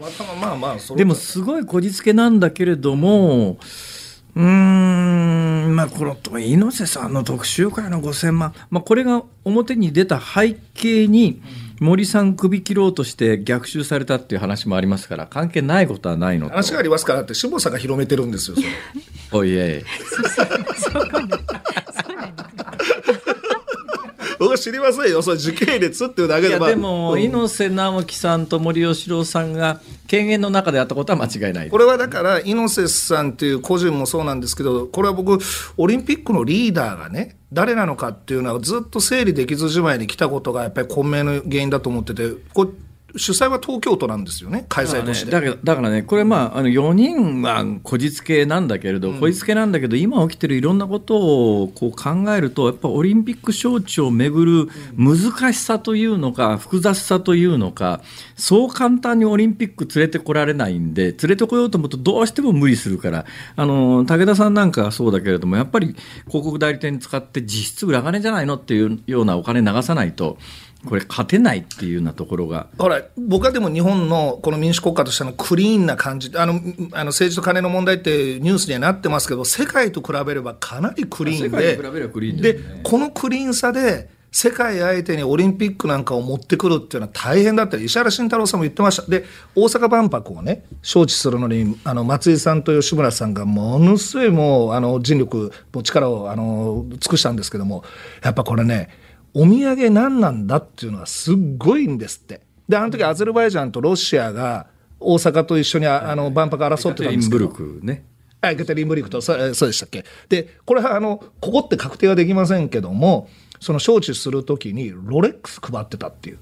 でもすごいこじつけなんだけれどもうんまあこの猪瀬さんの特集会の5000万、まあ、これが表に出た背景に森さん首切ろうとして逆襲されたっていう話もありますから関係ないことはないの話がありますからって下さんが広めてるんですよ おいえい僕は知りませんよ。それ時系列っていうだけで、まあ、でも、うん、猪瀬直樹さんと森喜朗さんが権限の中であったことは間違いない。これはだから猪瀬さんっていう個人もそうなんですけどこれは僕オリンピックのリーダーがね誰なのかっていうのはずっと整理できずじまいに来たことがやっぱり混迷の原因だと思っててこ主催は東京都なんですよね、開催として。だから、だからね、これ、まあ、あの4人はこじつけなんだけれど、うん、こじつけなんだけど、今起きてるいろんなことをこう考えると、やっぱオリンピック招致をめぐる難しさというのか、複雑さというのか、そう簡単にオリンピック連れてこられないんで、連れてこようと思うと、どうしても無理するから、あの武田さんなんかはそうだけれども、やっぱり広告代理店に使って、実質裏金じゃないのっていうようなお金流さないと。これ勝てないっていうようなところが。ほら、僕はでも日本のこの民主国家としてのクリーンな感じ、あの、あの政治と金の問題ってニュースにはなってますけど、世界と比べればかなりクリーンで、で、ね、このクリーンさで、世界相手にオリンピックなんかを持ってくるっていうのは大変だったり、石原慎太郎さんも言ってました。で、大阪万博をね、招致するのに、あの、松井さんと吉村さんがものすごいもう、あの、尽力、力を、あの、尽くしたんですけども、やっぱこれね、お土産何なんだっていうのはすっごいんですって。で、あの時アゼルバイジャンとロシアが大阪と一緒にあの万博争ってたんですけど。ね。エケテリンブリクとそうでしたっけ。でこれはあのここって確定はできませんけどもその招致するときにロレックス配ってたっていう。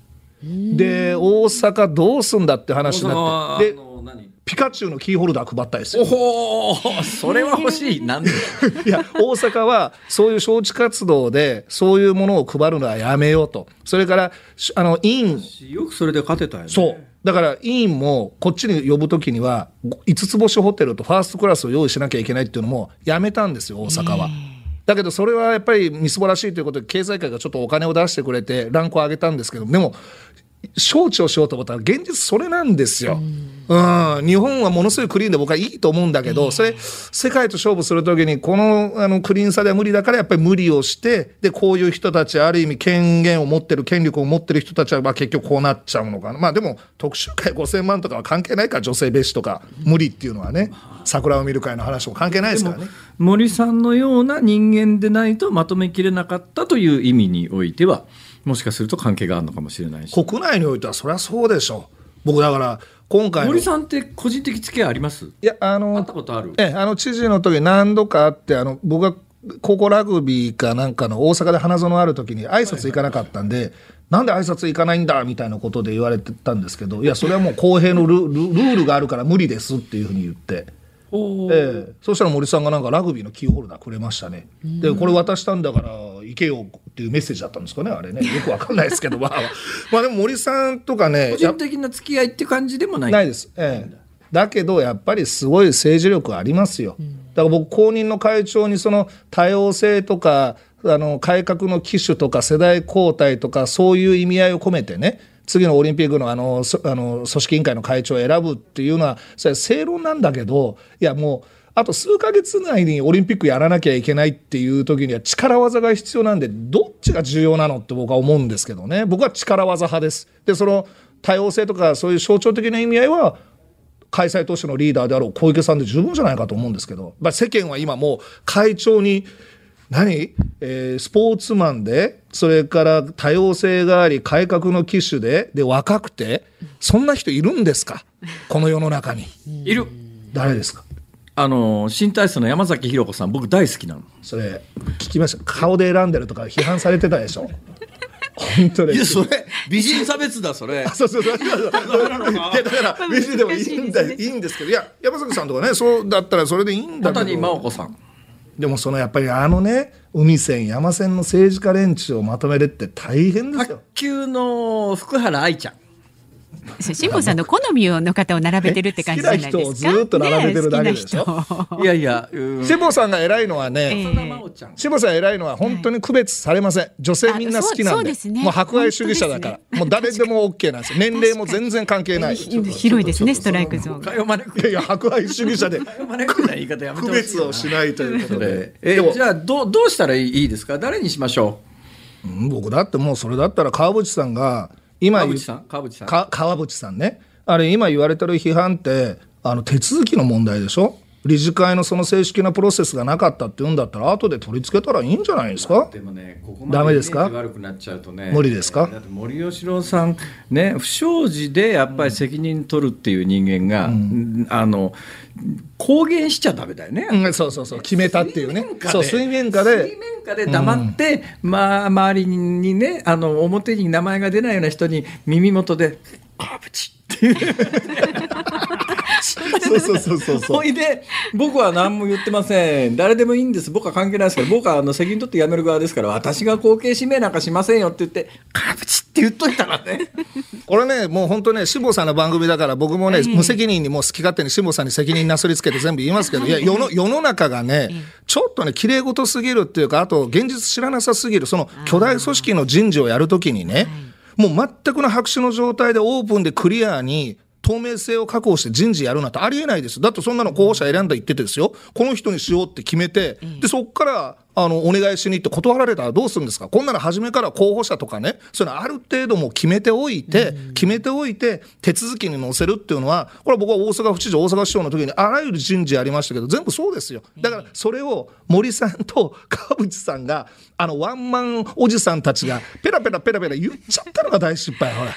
で大阪どうすんだって話になって。でピカチュウのキーホルダー配ったですよ。おそれは欲しい。なんで？いや、大阪はそういう招致活動で、そういうものを配るのはやめようと。それから、あの、委員。よくそれで勝てたよね。そう。だから委員もこっちに呼ぶときには5つ星ホテルとファーストクラスを用意しなきゃいけないっていうのもやめたんですよ大阪は。だけどそれはやっぱりみすぼらしいということで経済界がちょっとお金を出してくれてランクを上げたんですけどでも招致をしようと思ったら現実それなんですよ。うん、日本はものすごいクリーンで僕はいいと思うんだけど、それ世界と勝負するときにこのあのクリーンさでは無理だからやっぱり無理をしてでこういう人たちある意味権限を持ってる権力を持ってる人たちはまあ結局こうなっちゃうのかなまあでも特集会5000万とかは関係ないから女性蔑視とか無理っていうのはね桜を見る会の話も関係ないですからね。森さんのような人間でないとまとめきれなかったという意味においては。もしかすると関係があるのかもしれないし。国内においてはそりゃそうでしょう。僕だから今回森さんって個人的付き合いあります？いやあの会ったことある？えあの知事の時何度かあってあの僕が高校ラグビーかなんかの大阪で花園ある時に挨拶行かなかったんで、はいはい、なんで挨拶行かないんだみたいなことで言われてたんですけどいやそれはもう公平のルルールがあるから無理ですってい。うふうに言って。ええ、そしたら森さんがなんかラグビーのキーホルダーくれましたね。でこれ渡したんだから行けよっていうメッセージだったんですかねあれね。よくわかんないですけどまあまあ。でも森さんとかね個人的な付き合いって感じでもない。ないです。ええ、だけどやっぱりすごい政治力ありますよ。だから僕公認の会長にその多様性とかあの改革の機種とか世代交代とかそういう意味合いを込めてね次のオリンピックのあのあの組織委員会の会長を選ぶっていうのはそれは正論なんだけどいやもうあと数か月内にオリンピックやらなきゃいけないっていう時には力技が必要なんでどっちが重要なのって僕は思うんですけどね僕は力技派です。でその多様性とかそういう象徴的な意味合いは開催都市のリーダーであろう小池さんで十分じゃないかと思うんですけど、まあ、世間は今もう会長に何、えー、スポーツマンで、それから多様性があり、改革の機種で、で、若くて、そんな人いるんですか？この世の中に。いる。誰ですか？あの新体操の山崎弘子さん僕大好きなの。それ聞きました？顔で選んでるとか批判されてたでしょ？本当にいやそれ美人差別だそれ。そうそうそう。いやだから美人でもいいんだいいんですけどいや山崎さんとかねそうだったらそれでいいんだけど。谷真央子さんでもそのやっぱりあのね海線山線の政治家連中をまとめるって大変ですよ。卓球の福原愛ちゃん。辛坊さんの好みの方を並べてるって感じじゃないですか。好きな人。をずっと並べてるだけでしょ。ね、いやいや、辛坊さんが偉いのはね、辛坊さん偉いのは本当に区別されません。女性みんな好きなんで、もう迫害主義者だから、もう誰でも OK なんですよ。年齢も全然関係ない。広いですね、ストライクゾーン。いやいや、迫害主義者で区別をしないということで。え、じゃあどどうしたらいいですか。誰にしましょう。うん、僕だってもうそれだったら川淵さんが。今川淵さん川淵さん。川淵さんね。あれ今言われてる批判ってあの手続きの問題でしょ？理事会のその正式なプロセスがなかったって言うんだったら後で取り付けたらいいんじゃないですか？でもねここまでですか？悪くなっちゃうとね無理ですか？森喜朗さんね不祥事でやっぱり責任取るっていう人間が、うん、あの公言しちゃダメだよね、うん、そうそうそう決めたっていうね。そう水面下で。水面下で黙って、うん、まあ周りにねあの表に名前が出ないような人に耳元で「あぶち」っていう そうそうそうそうほいで。僕は何も言ってません。誰でもいいんです。僕は関係ないですけど僕はあの責任取って辞める側ですから。私が後継指名なんかしませんよって言って「カブチ」って言っといたからね。これねもう本当ね志保さんの番組だから僕もね、えー、無責任にもう好き勝手に志保さんに責任なすりつけて全部言いますけどいや世の世の中がね、えー、ちょっとね綺麗事すぎるっていうかあと現実知らなさすぎるその巨大組織の人事をやるときにねもう全くの白紙の状態でオープンでクリアに透明性を確保して人事やるなんてありえないです。だってそんなの候補者選んだ言っててですよ。この人にしようって決めて、で、そこからあの、お願いしに行って断られたらどうするんですか？こんなの初めから候補者とかね、それある程度も決めておいて、決めておいて、手続きに載せるっていうのは、これは僕は大阪府知事、大阪市長の時にあらゆる人事ありましたけど、全部そうですよ。だから、それを森さんと 川淵さんが、あの、ワンマンおじさんたちが、ペラペラペラペラ言っちゃったのが大失敗、ほら。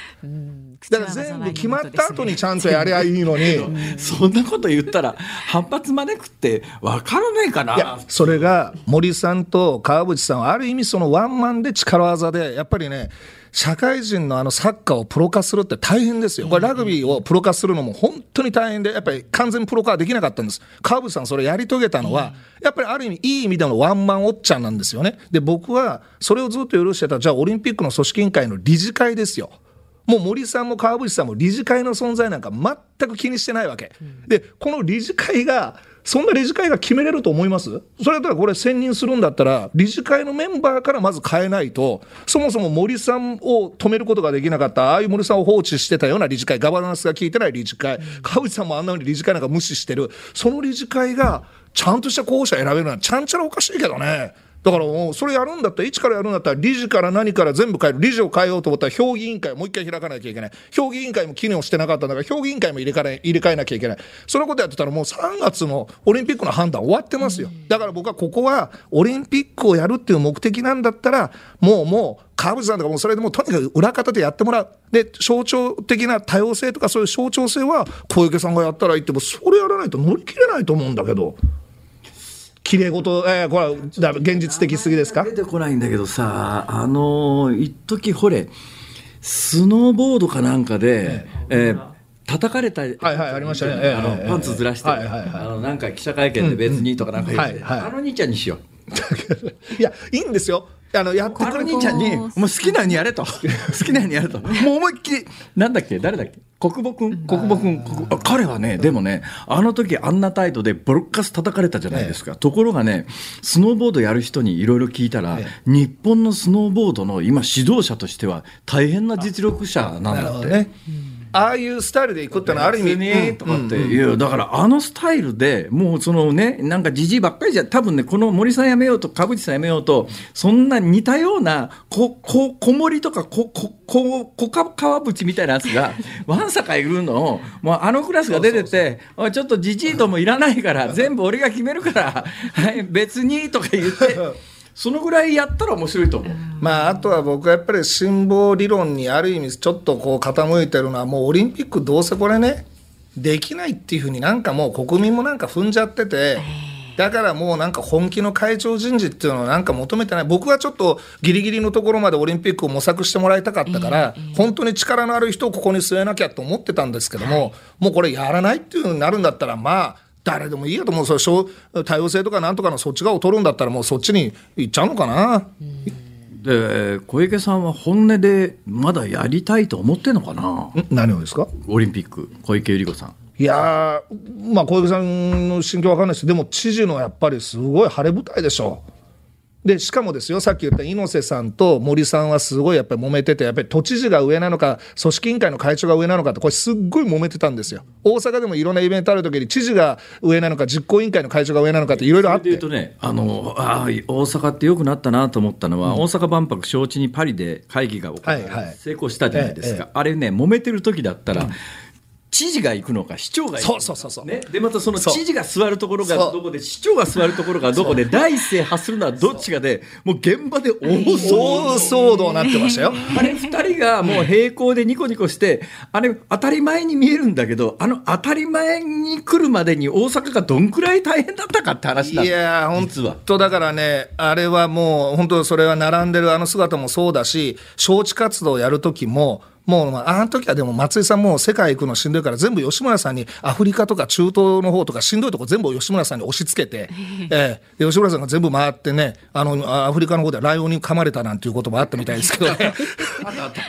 だから全部決まった後にちゃんとやりゃいいのに、そんなこと言ったら反発招くって分からないかないやそれが森さんと川淵さんはある意味そのワンマンで力技でやっぱりね社会人のあのサッカーをプロ化するって大変ですよ。これラグビーをプロ化するのも本当に大変で、やっぱり完全プロ化はできなかったんです。川淵さんそれやり遂げたのは、やっぱりある意味いい意味でのワンマンおっちゃんなんですよね。で、僕はそれをずっと許してた、じゃあオリンピックの組織委員会の理事会ですよ。もう森さんも川淵さんも理事会の存在なんか全く気にしてないわけ。で、この理事会が、そんな理事会が決めれると思います？それだったらこれ選任するんだったら、理事会のメンバーからまず変えないと、そもそも森さんを止めることができなかった、ああいう森さんを放置してたような理事会、ガバナンスが効いてない理事会、川内さんもあんなふうに理事会なんか無視してる、その理事会が、ちゃんとした候補者選べるのはちゃんちゃらおかしいけどね。だからもうそれやるんだったら、一からやるんだったら、理事から何から全部変える、理事を変えようと思ったら、評議委員会をもう一回開かなきゃいけない、評議委員会も機能してなかったんだから、評議委員会も入れ替え入れ替えなきゃいけない、そのことやってたら、もう3月のオリンピックの判断終わってますよ、だから僕はここは、オリンピックをやるっていう目的なんだったら、もうもう、川淵さんとかもそれでもとにかく裏方でやってもらう。で、象徴的な多様性とかそういう象徴性は小池さんがやったらいいっても、それやらないと乗り切れないと思うんだけど。きれい事、えー、これは現実的すぎですか？出てこないんだけどさ、あの一時ほれ、スノーボードかなんかで、えー、叩かれた、はいはい、ありましたね、あのパンツずらして、はいはいはい、あのなんか記者会見で別にとかなんか言って、あの兄ちゃんにしよう。いや、いいんですよ。あのやってくれ兄ちゃんにもう好きなようにやれと。好きなようにやれと。もう思いっきり。なんだっけ？誰だっけ？国母君国母君彼はねでもねあの時あんな態度でボロッカス叩かれたじゃないですか、ところがねスノーボードやる人にいろいろ聞いたら、日本のスノーボードの今指導者としては大変な実力者なんだって。ねああいうスタイルでいくってのはある意味ね、とかっていう、だからあのスタイルでもうそのねなんかじじいばっかりじゃ多分ねこの森さんやめようと川淵さんやめようとそんな似たようなここ小森とかここここか川淵みたいなやつが わんさかいるのをもうあのクラスが出ててちょっとじじいともいらないから全部俺が決めるからはい別にとか言って。そのぐらいやったら面白いと思う。まあ、あとは僕はやっぱり辛抱理論にある意味ちょっとこう傾いてるのはもうオリンピックどうせこれねできないっていうふうになんかもう国民もなんか踏んじゃってて。だからもうなんか本気の会長人事っていうのをなんか求めてない、僕はちょっとギリギリのところまでオリンピックを模索してもらいたかったから、本当に力のある人をここに据えなきゃと思ってたんですけども、もうこれやらないっていうふうになるんだったら、まあ、誰でもいいやと思うそ多様性とかなんとかのそっち側を取るんだったらもうそっちに行っちゃうのかな。で小池さんは本音でまだやりたいと思ってんのかな？何をですか？オリンピック小池百合子さん。いやまあ小池さんの心境わかんないです。でも知事のやっぱりすごい晴れ舞台でしょで、しかもですよ、さっき言った猪瀬さんと森さんはすごいやっぱり揉めてて、やっぱり都知事が上なのか、組織委員会の会長が上なのかって、これすっごい揉めてたんですよ。大阪でもいろんなイベントある時に、知事が上なのか、実行委員会の会長が上なのかっていろいろあって。とね、あの、ああ、大阪ってよくなったなと思ったのは、うん、大阪万博招致にパリで会議が行われ、はいはい、成功したじゃないですか。ええ、あれね、揉めてる時だったら、うん知事が行くのか市長が行くのか。そうそうそうそう、ね、でまたその知事が座るところがどこで市長が座るところがどこで第一声発するのはどっちかでもう現場で大騒動になってましたよ。あれ二人がもう平行でニコニコしてあれ当たり前に見えるんだけどあの当たり前に来るまでに大阪がどんくらい大変だったかって話なんいや本当だからねあれはもう本当それは並んでるあの姿もそうだし招致活動をやる時ももう、あの時はでも松井さんも世界行くのしんどいから全部吉村さんにアフリカとか中東の方とかしんどいとこ全部吉村さんに押し付けて、えー、吉村さんが全部回ってね、あの、アフリカの方でライオンに噛まれたなんていうこともあったみたいですけどね。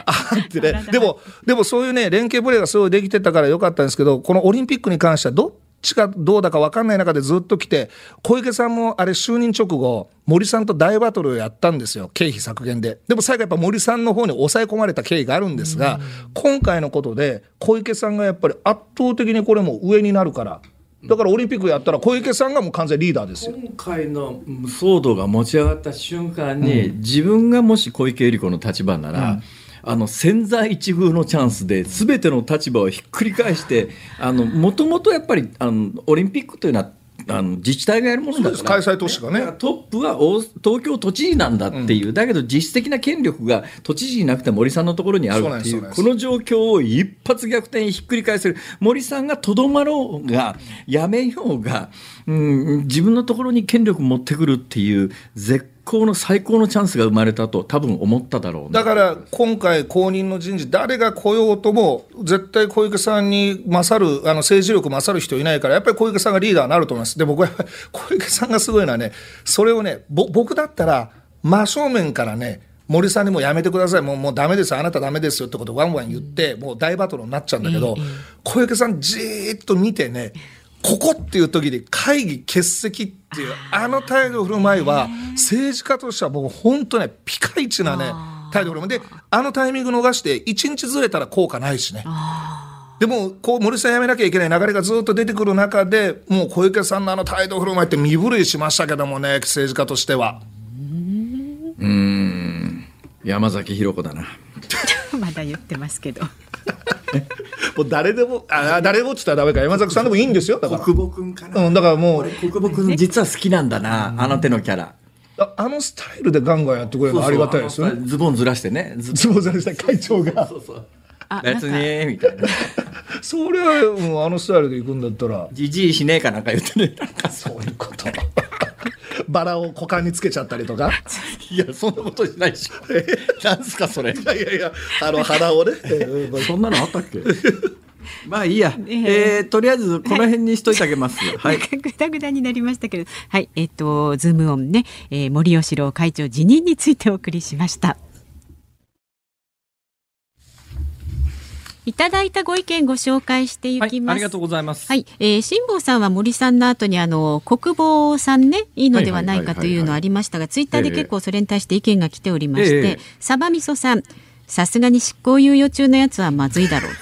あってね。でも、でもそういうね、連携プレーがすごいできてたからよかったんですけど、このオリンピックに関してはどっちがどうだか分かんない中でずっと来て、小池さんもあれ、就任直後、森さんと大バトルをやったんですよ、経費削減で。でも最後、やっぱ森さんの方に抑え込まれた経緯があるんですが、今回のことで、小池さんがやっぱり圧倒的にこれも上になるから。だからオリンピックやったら小池さんがもう完全リーダーですよ今回の騒動が持ち上がった瞬間に、うん、自分がもし小池百合子の立場なら、うんあの千載一遇のチャンスで全ての立場をひっくり返してもともとやっぱりあのオリンピックというのはあの自治体がやるものだから。開催都市がね。トップは東京都知事なんだっていう、うん、だけど実質的な権力が都知事になくて森さんのところにあるっていうこの状況を一発逆転ひっくり返せる。森さんがとどまろうがやめようが、うん、自分のところに権力持ってくるっていう絶高の最高のチャンスが生まれたと多分思っただろう、ね、だから今回後任の人事誰が来ようとも絶対小池さんに勝るあの政治力勝る人いないからやっぱり小池さんがリーダーになると思います。で僕は 小池さんがすごいのはねそれをね僕だったら真正面からね森さんにもやめてください、もうもうダメです、あなたダメですよってことをワンワン言って、もう大バトルになっちゃうんだけど、小池さん、じーっと見てね、ここっていう時に会議欠席っていうあの態度振る舞いは政治家としてはもう本当ねピカイチなね態度振る舞いであのタイミング逃して1日ずれたら効果ないしね。でもこう森さん辞めなきゃいけない流れがずっと出てくる中でもう小池さんのあの態度振る舞いって身震いしましたけどもね政治家としては。うん山崎弘子だな。まだ言ってますけど。もう誰でも、あ誰もっつったらダメか、山崎さんでもいいんですよ。だから。国母くんかな。うん、だからもう。国母くん実は好きなんだな、あの手のキャラ。ああのスタイルでガンガンやってくれるのありがたいですよね。ズボンずらしてね。ズボンずらして会長が。そうそう別にみたいな。それはもうあのスタイルで行くんだったら。じじいしねえかなんか言ってね。なんかそういうこと。バラを股間につけちゃったりとか。いや、そんなことしないでしょ。なんすか、それ。いやいやいや、あの、鼻をね。そんなのあったっけ？まあいいや、えー、えー、とりあえずこの辺にしといてあげます。はい。ぐだぐだになりましたけど、はい、えっ、ー、とズームオンね、えー、森喜朗会長辞任についてお送りしました。いただいたご意見ご紹介していきます。はい、ありがとうございます。はい、えー、辛坊さんは森さんの後にあの国防さんねいいのではないかというのありましたが、ツイッターで結構それに対して意見が来ておりまして、えー、サバみそさん、さすがに執行猶予中のやつはまずいだろう。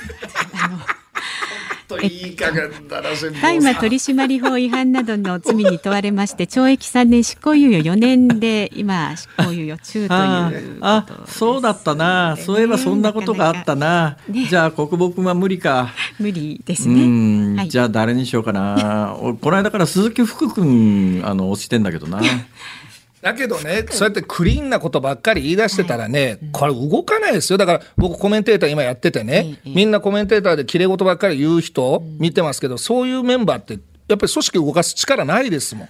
といい加減だな大麻取締法違反などの罪に問われまして懲役3年執行猶予4年で今執行猶予中というあそうだったな、そういえばそんなことがあったな、ね、じゃあ国母君は無理か。無理ですね、はい、じゃあ誰にしようかな。この間から鈴木福君あの押してんだけどな だけどね、そうやってクリーンなことばっかり言い出してたらね、これ動かないですよ。だから僕コメンテーター今やっててね、みんなコメンテーターで綺麗事ばっかり言う人見てますけど、そういうメンバーってやっぱり組織動かす力ないですもん。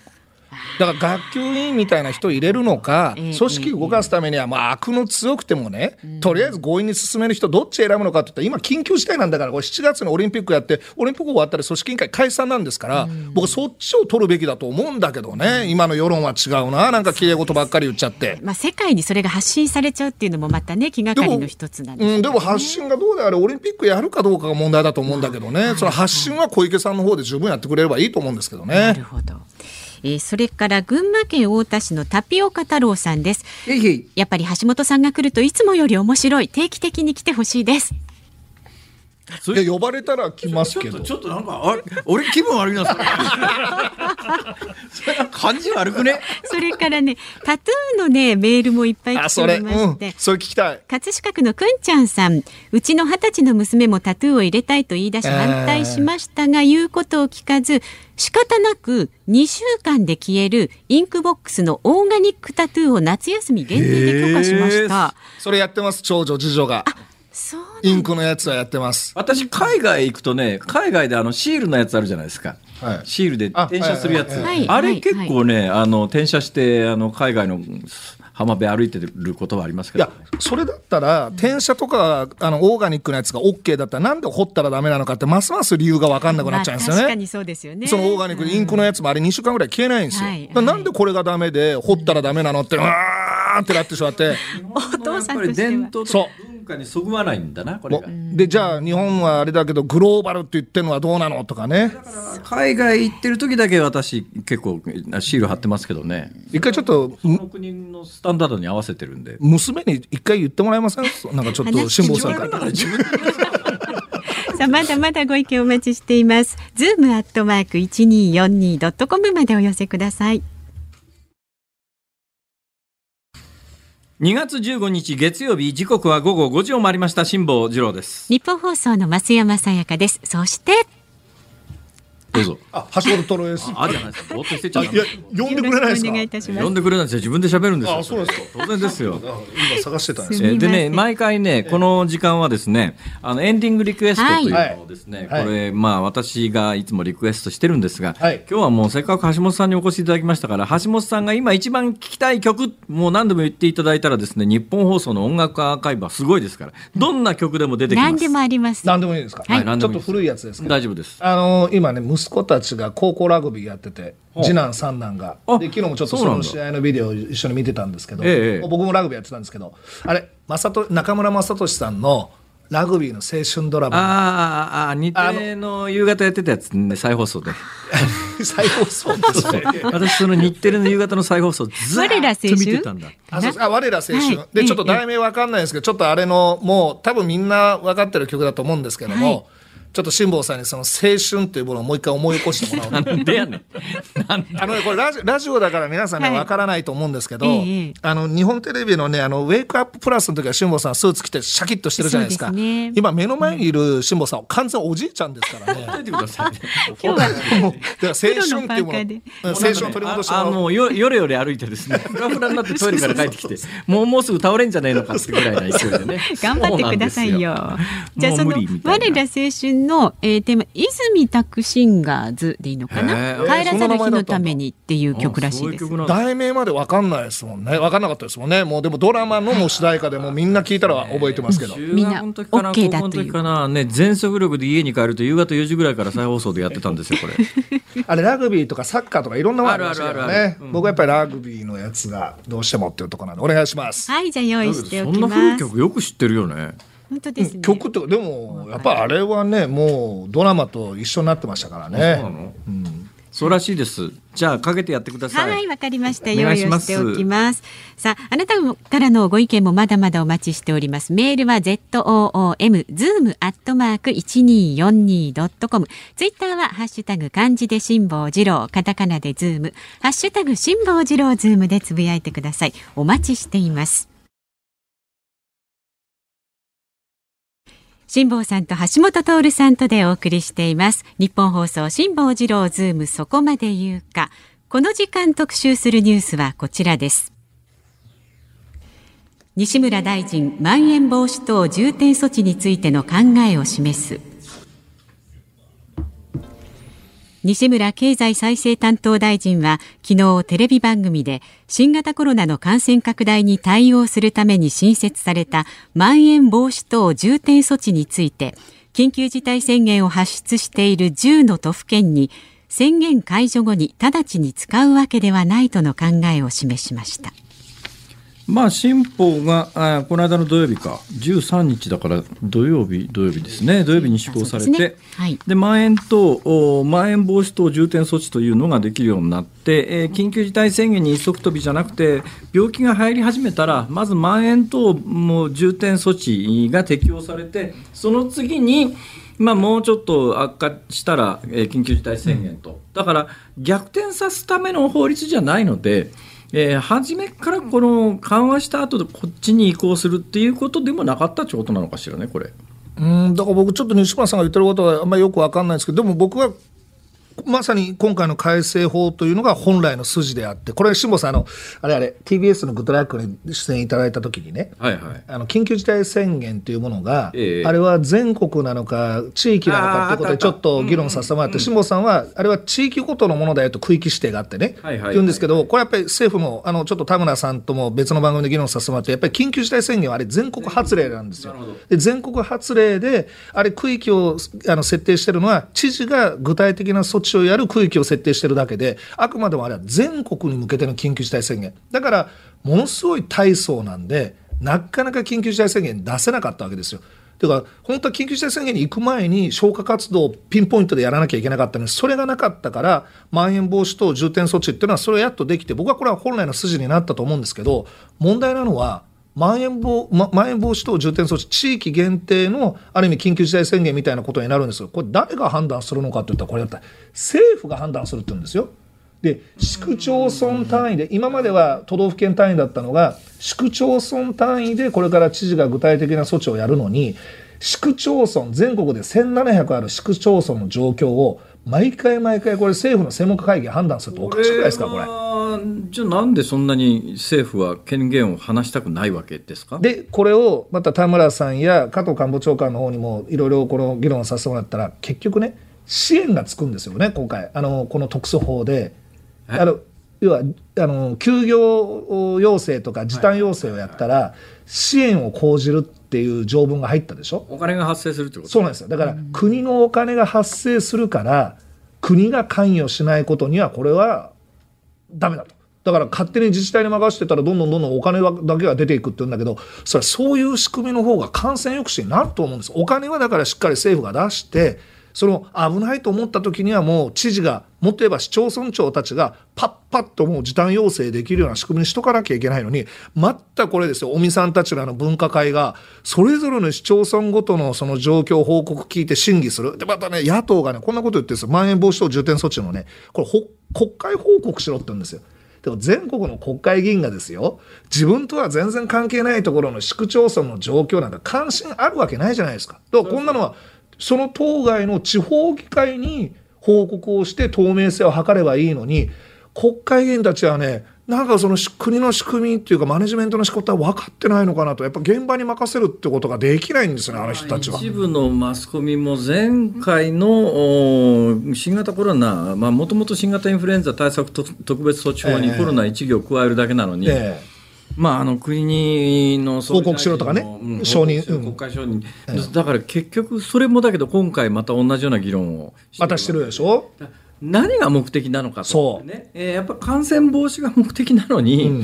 だから学級委員みたいな人を入れるのか、組織動かすためには、まあ、悪の強くてもね、とりあえず強引に進める人、どっち選ぶのかって言ったら、今、緊急事態なんだから、これ7月にオリンピックやって、オリンピック終わったら組織委員会解散なんですから、僕、そっちを取るべきだと思うんだけどね、今の世論は違うな、なんかきれい事ばっかり言っちゃって。まあ、世界にそれが発信されちゃうっていうのも、またね、気がかりの一つなんです、ね、でも発信がどうであれ、オリンピックやるかどうかが問題だと思うんだけどね、その発信は小池さんの方で十分やってくれればいいと思うんですけどね。なるほどえー、それから群馬県太田市のタピオカ太郎さんです。やっぱり橋本さんが来るといつもより面白い。定期的に来てほしいですいや呼ばれたら来ますけど。ちょっとなんかあれ俺気分悪いなそれ。それ感じ悪くね？それからねタトゥーのねメールもいっぱい来ておりまして、うん、それ聞きたい。葛飾区のくんちゃんさん。うちの二十歳の娘もタトゥーを入れたいと言い出し反対しましたが、えー、言うことを聞かず仕方なく2週間で消えるインクボックスのオーガニックタトゥーを夏休み限定で許可しました。それやってます長女次女が。インクのやつはやってます。私海外行くとね海外であのシールのやつあるじゃないですか。はい、シールで転写するやつ、あれ結構ね、あの転写してあの海外の浜辺歩いてることはありますけど、ね、いやそれだったら転写とかあのオーガニックなやつが OK だったらなんで掘ったらダメなのかってますます理由が分かんなくなっちゃうんですよね。確かにそうですよねそのオーガニックでインクのやつもあれ2週間ぐらい消えないんですよ。はいはい、なんでこれがダメで掘ったらダメなのってうわーってなってしまって。お父さんとしては。そう。文化にそぐわないんだなこれでじゃあ日本はあれだけどグローバルって言ってるのはどうなのとかね。海外行ってる時だけ私結構シール貼ってますけどね。一回ちょっとその国のスタンダードに合わせてるんで。娘に一回言ってもらえません？なんかちょっと辛坊さんから さあまだまだご意見お待ちしています。ズームアットマーク一二四二ドットコムまでお寄せください2月15日月曜日時刻は午後5時を回りました辛坊治郎です。日本放送の増山さやかです。そしてどうぞ。あ、橋本太郎です。あ、じゃないですか。ぼーっとしてちゃう。いや、呼んでくれないですか？お願いいたします。呼んでくれないですよ。自分で喋るんですよ。あ、そうですか。当然ですよ。今探してたんですでね、毎回ね、この時間はですね、あのエンディングリクエストというのをですね、これまあ私がいつもリクエストしてるんですが、今日はもうせっかく橋本さんにお越しいただきましたから、橋本さんが今一番聞きたい曲、もう何度も言っていただいたらですね、日本放送の音楽アーカイブはすごいですから、どんな曲でも出てきます。何でもあります。何でもいいですか？はい。ちょっと古いやつです大丈夫です。あの今ね息子たちが高校ラグビーやってて次男三男が。で昨日もちょっとその試合のビデオを一緒に見てたんですけど、ええ、僕もラグビーやってたんですけどあれ中村雅俊さんのラグビーの青春ドラマ。ああ日テレの夕方やってたやつね再放送で。再放送ですね。私その日テレの夕方の再放送ずっと見てたんだ。あそうあ我ら青春、はい、でちょっと題名わかんないですけどちょっとあれのもう多分みんな分かってる曲だと思うんですけども、はいちょっと辛坊さんにその青春っていうものをもう一回思い起こしてもらうなんでやねん。あのね、これラジラジオだから皆さんね、わからないと思うんですけど、あの、日本テレビのね、あの、ウェイクアッププラスの時は辛坊さんスーツ着てシャキッとしてるじゃないですか。すね、今目の前にいる辛坊さん、完全おじいちゃんですからね。てください、今日は、青春っていうもの、青春を取り戻してあもうよ、よれよれ歩いてですね、ふらふらになってトイレから帰ってきて、もうもうすぐ倒れんじゃないのかってぐらいな勢いでね。頑張ってくださいよ。じゃあその、我ら青春の、えー、テーマ泉拓シンガーズでいいのかな「帰らざる日のために」っていう曲らしいです。題名まで分かんないですもんね。分かんなかったですもんね。もうでもドラマのも主題歌でもみんな聞いたら覚えてますけど。みんな OK だという。かな、ね、全速力で家に帰ると夕方4時ぐらいから再放送でやってたんですよこれ。あれラグビーとかサッカーとかいろんなものありますけどね。僕はやっぱりラグビーのやつがどうしてもっていうところなんでお願いします。はいじゃあ用意しておきます。そんな古い曲よく知ってるよね本当ですね、曲ってでもやっぱあれはねもうドラマと一緒になってましたからね。そうなの、うんそうらしいです。じゃあかけてやってください。はい、わかりました。用意をしておきます。さあ、あなたからのご意見もまだまだお待ちしております。メールは z o o m zoom アットマーク一二四二ドットコム。ツイッターはハッシュタグ漢字で辛坊治郎、カタカナでズーム、ハッシュタグ辛坊治郎ズームでつぶやいてください。お待ちしています。辛坊さんと橋本徹さんとでお送りしています。ニッポン放送辛坊治郎ズームそこまで言うか。この時間特集するニュースはこちらです。西村大臣まん延防止等重点措置についての考えを示す。西村経済再生担当大臣は昨日テレビ番組で新型コロナの感染拡大に対応するために新設されたまん延防止等重点措置について緊急事態宣言を発出している10の都府県に宣言解除後に直ちに使うわけではないとの考えを示しました。まあ、新法があこの間の土曜日か、13日だから土曜日、土曜日ですね、土曜日に施行されて、で、ね。まん延等、まん延防止等重点措置というのができるようになって、えー、緊急事態宣言に一足飛びじゃなくて、病気が入り始めたら、まずまん延等も重点措置が適用されて、その次に、まあ、もうちょっと悪化したら、えー、緊急事態宣言と、だから逆転さすための法律じゃないので、えー、初めからこの緩和した後でこっちに移行するっていうことでもなかったってことなのかしらね、これ。うんだから僕、ちょっと西村さんが言ってることはあんまりよく分かんないですけど、でも僕はまさに今回の改正法というのが本来の筋であって、これ、辛坊さんあの、あれあれ、TBS のグッドラックに出演いただいたときにね、はいはい、あの緊急事態宣言というものが、えー、あれは全国なのか、地域なのかということで、ちょっと議論させてもらって、辛坊さんは、あれは地域ごとのものだよと区域指定があってね、言うんですけど、これやっぱり政府も、あのちょっと田村さんとも別の番組で議論させてもらって、やっぱり緊急事態宣言はあれ、全国発令なんですよ。で全国発令で、あれ、区域をあの設定してるのは、知事が具体的な措置をやる区域を設定してるだけで、あくまでもあれは全国に向けての緊急事態宣言。だから、ものすごい大層なんで、なかなか緊急事態宣言出せなかったわけですよ。だか本当は緊急事態宣言に行く前に消火活動をピンポイントでやらなきゃいけなかったのにそれがなかったからまん延防止等重点措置っていうのはそれをやっとできて僕はこれは本来の筋になったと思うんですけど問題なのはまん延防ままん延防止等重点措置、地域限定のある意味、緊急事態宣言みたいなことになるんですよ、これ、誰が判断するのかといったら、これやったら政府が判断するって言うんですよ。で市区町村単位で、今までは都道府県単位だったのが、市区町村単位でこれから知事が具体的な措置をやるのに、市区町村、全国で1700ある市区町村の状況を、毎回毎回これ政府の専門家会議判断するとおかしくないですかこれ。じゃあなんでそんなに政府は権限を離したくないわけですか？でこれをまた田村さんや加藤官房長官の方にもいろいろこの議論させてもらったら結局ね支援がつくんですよね今回。あのこの特措法で。あの要はあの休業要請とか時短要請をやったら支援を講じるっていう条文が入ったでしょ？お金が発生するってこと？そうなんですよ。だから国のお金が発生するから国が関与しないことにはこれはダメだと。だから勝手に自治体に任せてたらどんどんどんどんお金だけが出ていくって言うんだけどそれはそういう仕組みの方が感染抑止になると思うんです。お金はだからしっかり政府が出してその危ないと思った時にはもう知事がもっと言えば市町村長たちがパッパッともう時短要請できるような仕組みにしとかなきゃいけないのにまたこれですよ尾身さんたちらの分科会がそれぞれの市町村ごとのその状況報告聞いて審議するでまたね野党がねこんなこと言ってるんですよまん延防止等重点措置のねこれ国会報告しろって言うんですよ。でも全国の国会議員がですよ、自分とは全然関係ないところの市区町村の状況なんか関心あるわけないじゃないですか。だからこんなのはその当該の地方議会に報告をして透明性を図ればいいのに、国会議員たちはね、なんかその国の仕組みっていうかマネジメントの仕事は分かってないのかなと。やっぱ現場に任せるってことができないんですねあの人たちは。一部のマスコミも前回の新型コロナもともと新型インフルエンザ対策特別措置法にコロナ1行加えるだけなのに、えーまあ、あの国の報告しろとかね、うん、承認、国会承認、うん、だから結局、それもだけど、今回また同じような議論をまたしてるでしょ？何が目的なのかと、ね。えー、やっぱ感染防止が目的なのに、うん。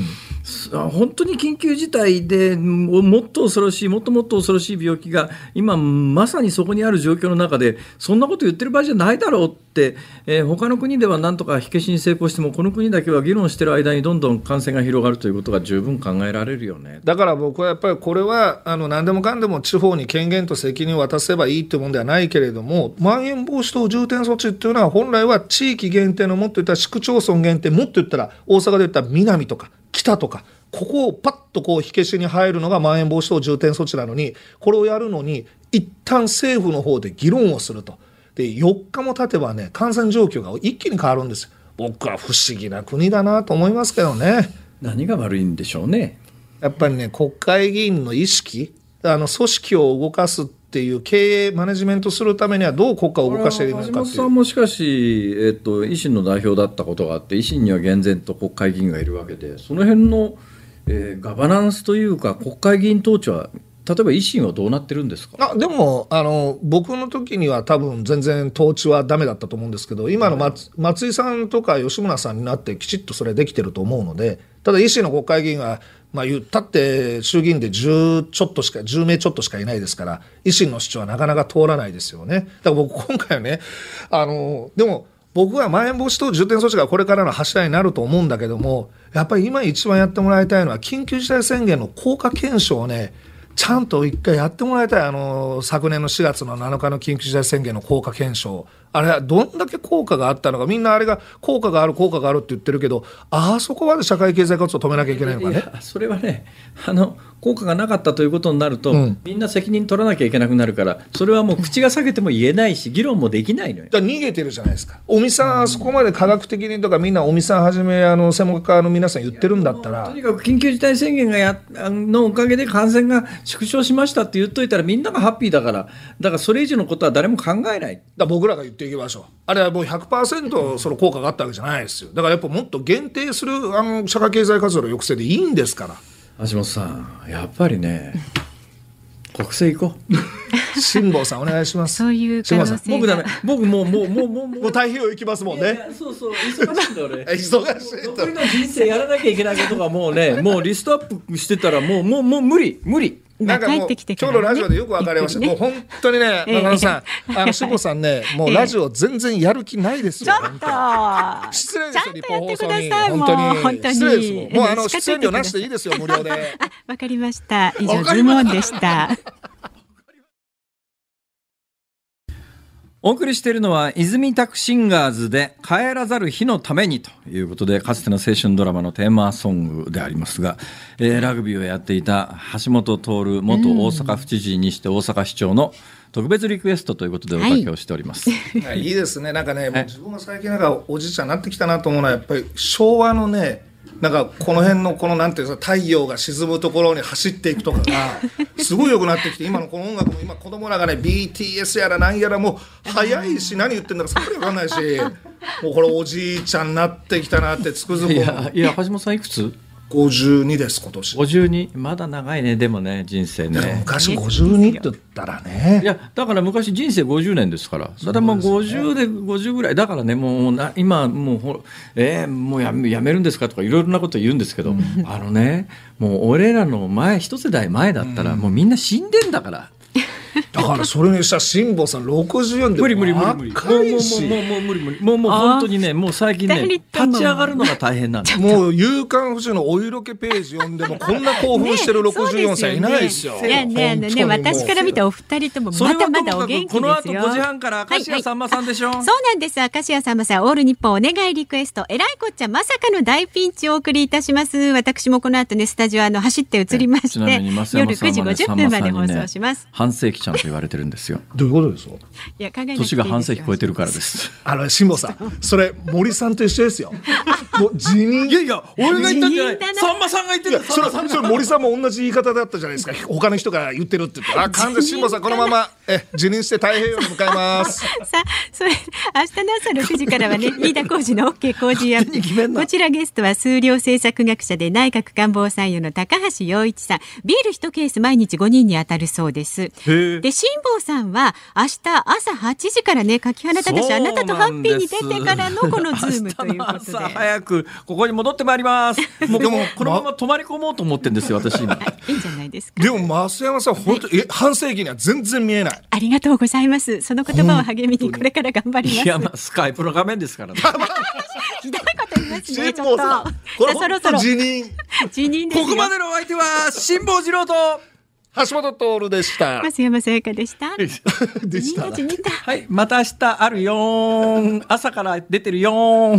本当に緊急事態でもっと恐ろしいもっともっと恐ろしい病気が今まさにそこにある状況の中でそんなこと言ってる場合じゃないだろうって、えー、他の国ではなんとか火消しに成功してもこの国だけは議論してる間にどんどん感染が広がるということが十分考えられるよね。だから僕はやっぱりこれはあの何でもかんでも地方に権限と責任を渡せばいいってもんではないけれどもまん延防止等重点措置っていうのは本来は地域限定のもっと言ったら市区町村限定もっと言ったら大阪で言ったら南とか北とかここをパッとこう火消しに入るのがまん延防止等重点措置なのにこれをやるのに一旦政府の方で議論をすると。で4日も経てばね感染状況が一気に変わるんです。僕は不思議な国だなと思いますけどね。何が悪いんでしょうね。やっぱりね国会議員の意識あの組織を動かすっていう経営マネジメントするためにはどう国家を動かしているのか橋本さんもしかし、えっと、維新の代表だったことがあって維新には厳然と国会議員がいるわけでその辺の、えー、ガバナンスというか国会議員統治は例えば維新はどうなってるんですか？あでもあの僕の時には多分全然統治はだめだったと思うんですけど今の松,、松井さんとか吉村さんになってきちっとそれできてると思うのでただ維新の国会議員はまあ、言ったって衆議院で10ちょっとしか10名ちょっとしかいないですから維新の主張はなかなか通らないですよね。だから僕今回はねあのでも僕はまん延防止等重点措置がこれからの柱になると思うんだけどもやっぱり今一番やってもらいたいのは緊急事態宣言の効果検証をねちゃんと一回やってもらいたいあの昨年の4月の7日の緊急事態宣言の効果検証あれはどんだけ効果があったのかみんなあれが効果がある効果があるって言ってるけどあそこまで社会経済活動を止めなきゃいけないのかね。それはね あの効果がなかったということになると、うん、みんな責任取らなきゃいけなくなるからそれはもう口が裂けても言えないし議論もできないのよ。だ逃げてるじゃないですか。尾身さんあそこまで科学的にとかみんな尾身さんはじめあの専門家の皆さん言ってるんだったら。とにかく緊急事態宣言がやのおかげで感染が縮小しましたって言っといたらみんながハッピーだからだからそれ以上のことは誰も考えない。だ僕らが言っていきましょう。あれはもう100%その効果があったわけじゃないですよ。だからやっぱもっと限定するあの社会経済活動の抑制でいいんですから。橋本さんやっぱりね国政行こう。辛坊さんお願いします。そういう可能性僕だめ僕もうもうもうもうもう太平洋行きますもんね。そうそう忙しいんだ俺。忙しい残りの人生やらなきゃいけないことがもうねもうリストアップしてたらもうもうもう無理無理なんかもう、ね、今日のラジオでよく分かりました。ね、もう本当にね、中野さん、あの、しぼさんね、もうラジオ全然やる気ないですよ。ちょっと失礼ですよ、日本放送に。本当に。本当に失礼ですもう、あの、出演料なしでいいですよ、無料で。わかりました。以上、ズモンでした。お送りしているのは泉タクシンガーズで帰らざる日のためにということでかつての青春ドラマのテーマソングでありますが、えー、ラグビーをやっていた橋本徹元大阪府知事にして大阪市長の特別リクエストということでおかけをしております、は い、いいですね。なんかね自分が最近なんかおじいちゃんになってきたなと思うのはやっぱり昭和のねなんかこの辺のこのなんていうか太陽が沈むところに走っていくとかが すごい良くなってきて今のこの音楽も今子供らがね BTS やら何やらもう早いし何言ってんだかさっぱり分かんないしもうこれおじいちゃんになってきたなってつくづくいやいや橋本さんいくつ？52です今年。52まだ長いね。でもね人生ね。昔52って言ったらね。いやだから昔人生50年ですから。だからもう50で50ぐらい。だからねもうな今もうほえー、もうややめるんですかとかいろいろなこと言うんですけど、あのねもう俺らの前一世代前だったら、もうみんな死んでんだから。だからそれにしたら辛坊さん64で無理無理無理無理もうもうもうもう無理無理もうもう本当にねもう最近ね立ち上がるのが大変なんですもう夕刊富士のお色気ページ読んでもこんな興奮してる64歳いないですよ。ねあのね私から見てお二人ともまだまだお元気ですよ。この後5時半から明石家さんまさんでしょ。そうなんです明石家さんまさんオール日本お願いリクエストえらいこっちゃまさかの大ピンチをお送りいたします。私もこの後ねスタジオあの走って移りまして夜9時50分まで放送します。半世紀ちゃんと言われてるんですよ。どういうことですか？いや年が半世紀超えてるからです。あの辛坊さん、それ森さんと一緒ですよ。もう辞任。いやいや、俺が言ったんじゃない。さんまさんが言ってる。それそれ森さんも同じ言い方だったじゃないですか。他の人が言ってるって言って、あ、完全辛坊さんこのままえ辞任して太平洋に向かいます。さあ、それ明日の朝六時からはね、飯田浩司の OK Cozy Up。こちらゲストは数量政策学者で内閣官房参与の高橋洋一さん。ビール一ケース毎日5人に当たるそうです。で、辛坊さんは明日朝8時からね、垣花正あなたとハッピーに出てからのこのズームということで。早くここに戻ってまいります。もうでもこのまま泊まり込もうと思ってんですよ、私今。いいんじゃないですか。でも増山さん本当え半世紀には全然見えない。ありがとうございます。その言葉を励みにこれから頑張ります。いやまあスカイプの画面ですからね。ひどいこと言いますね。ちょっと。これそろそろ辞任。辞任ここまでのお相手は辛坊治郎と。橋本徹でした。増山さやかでした。でした。はい、また明日あるよ朝から出てるよ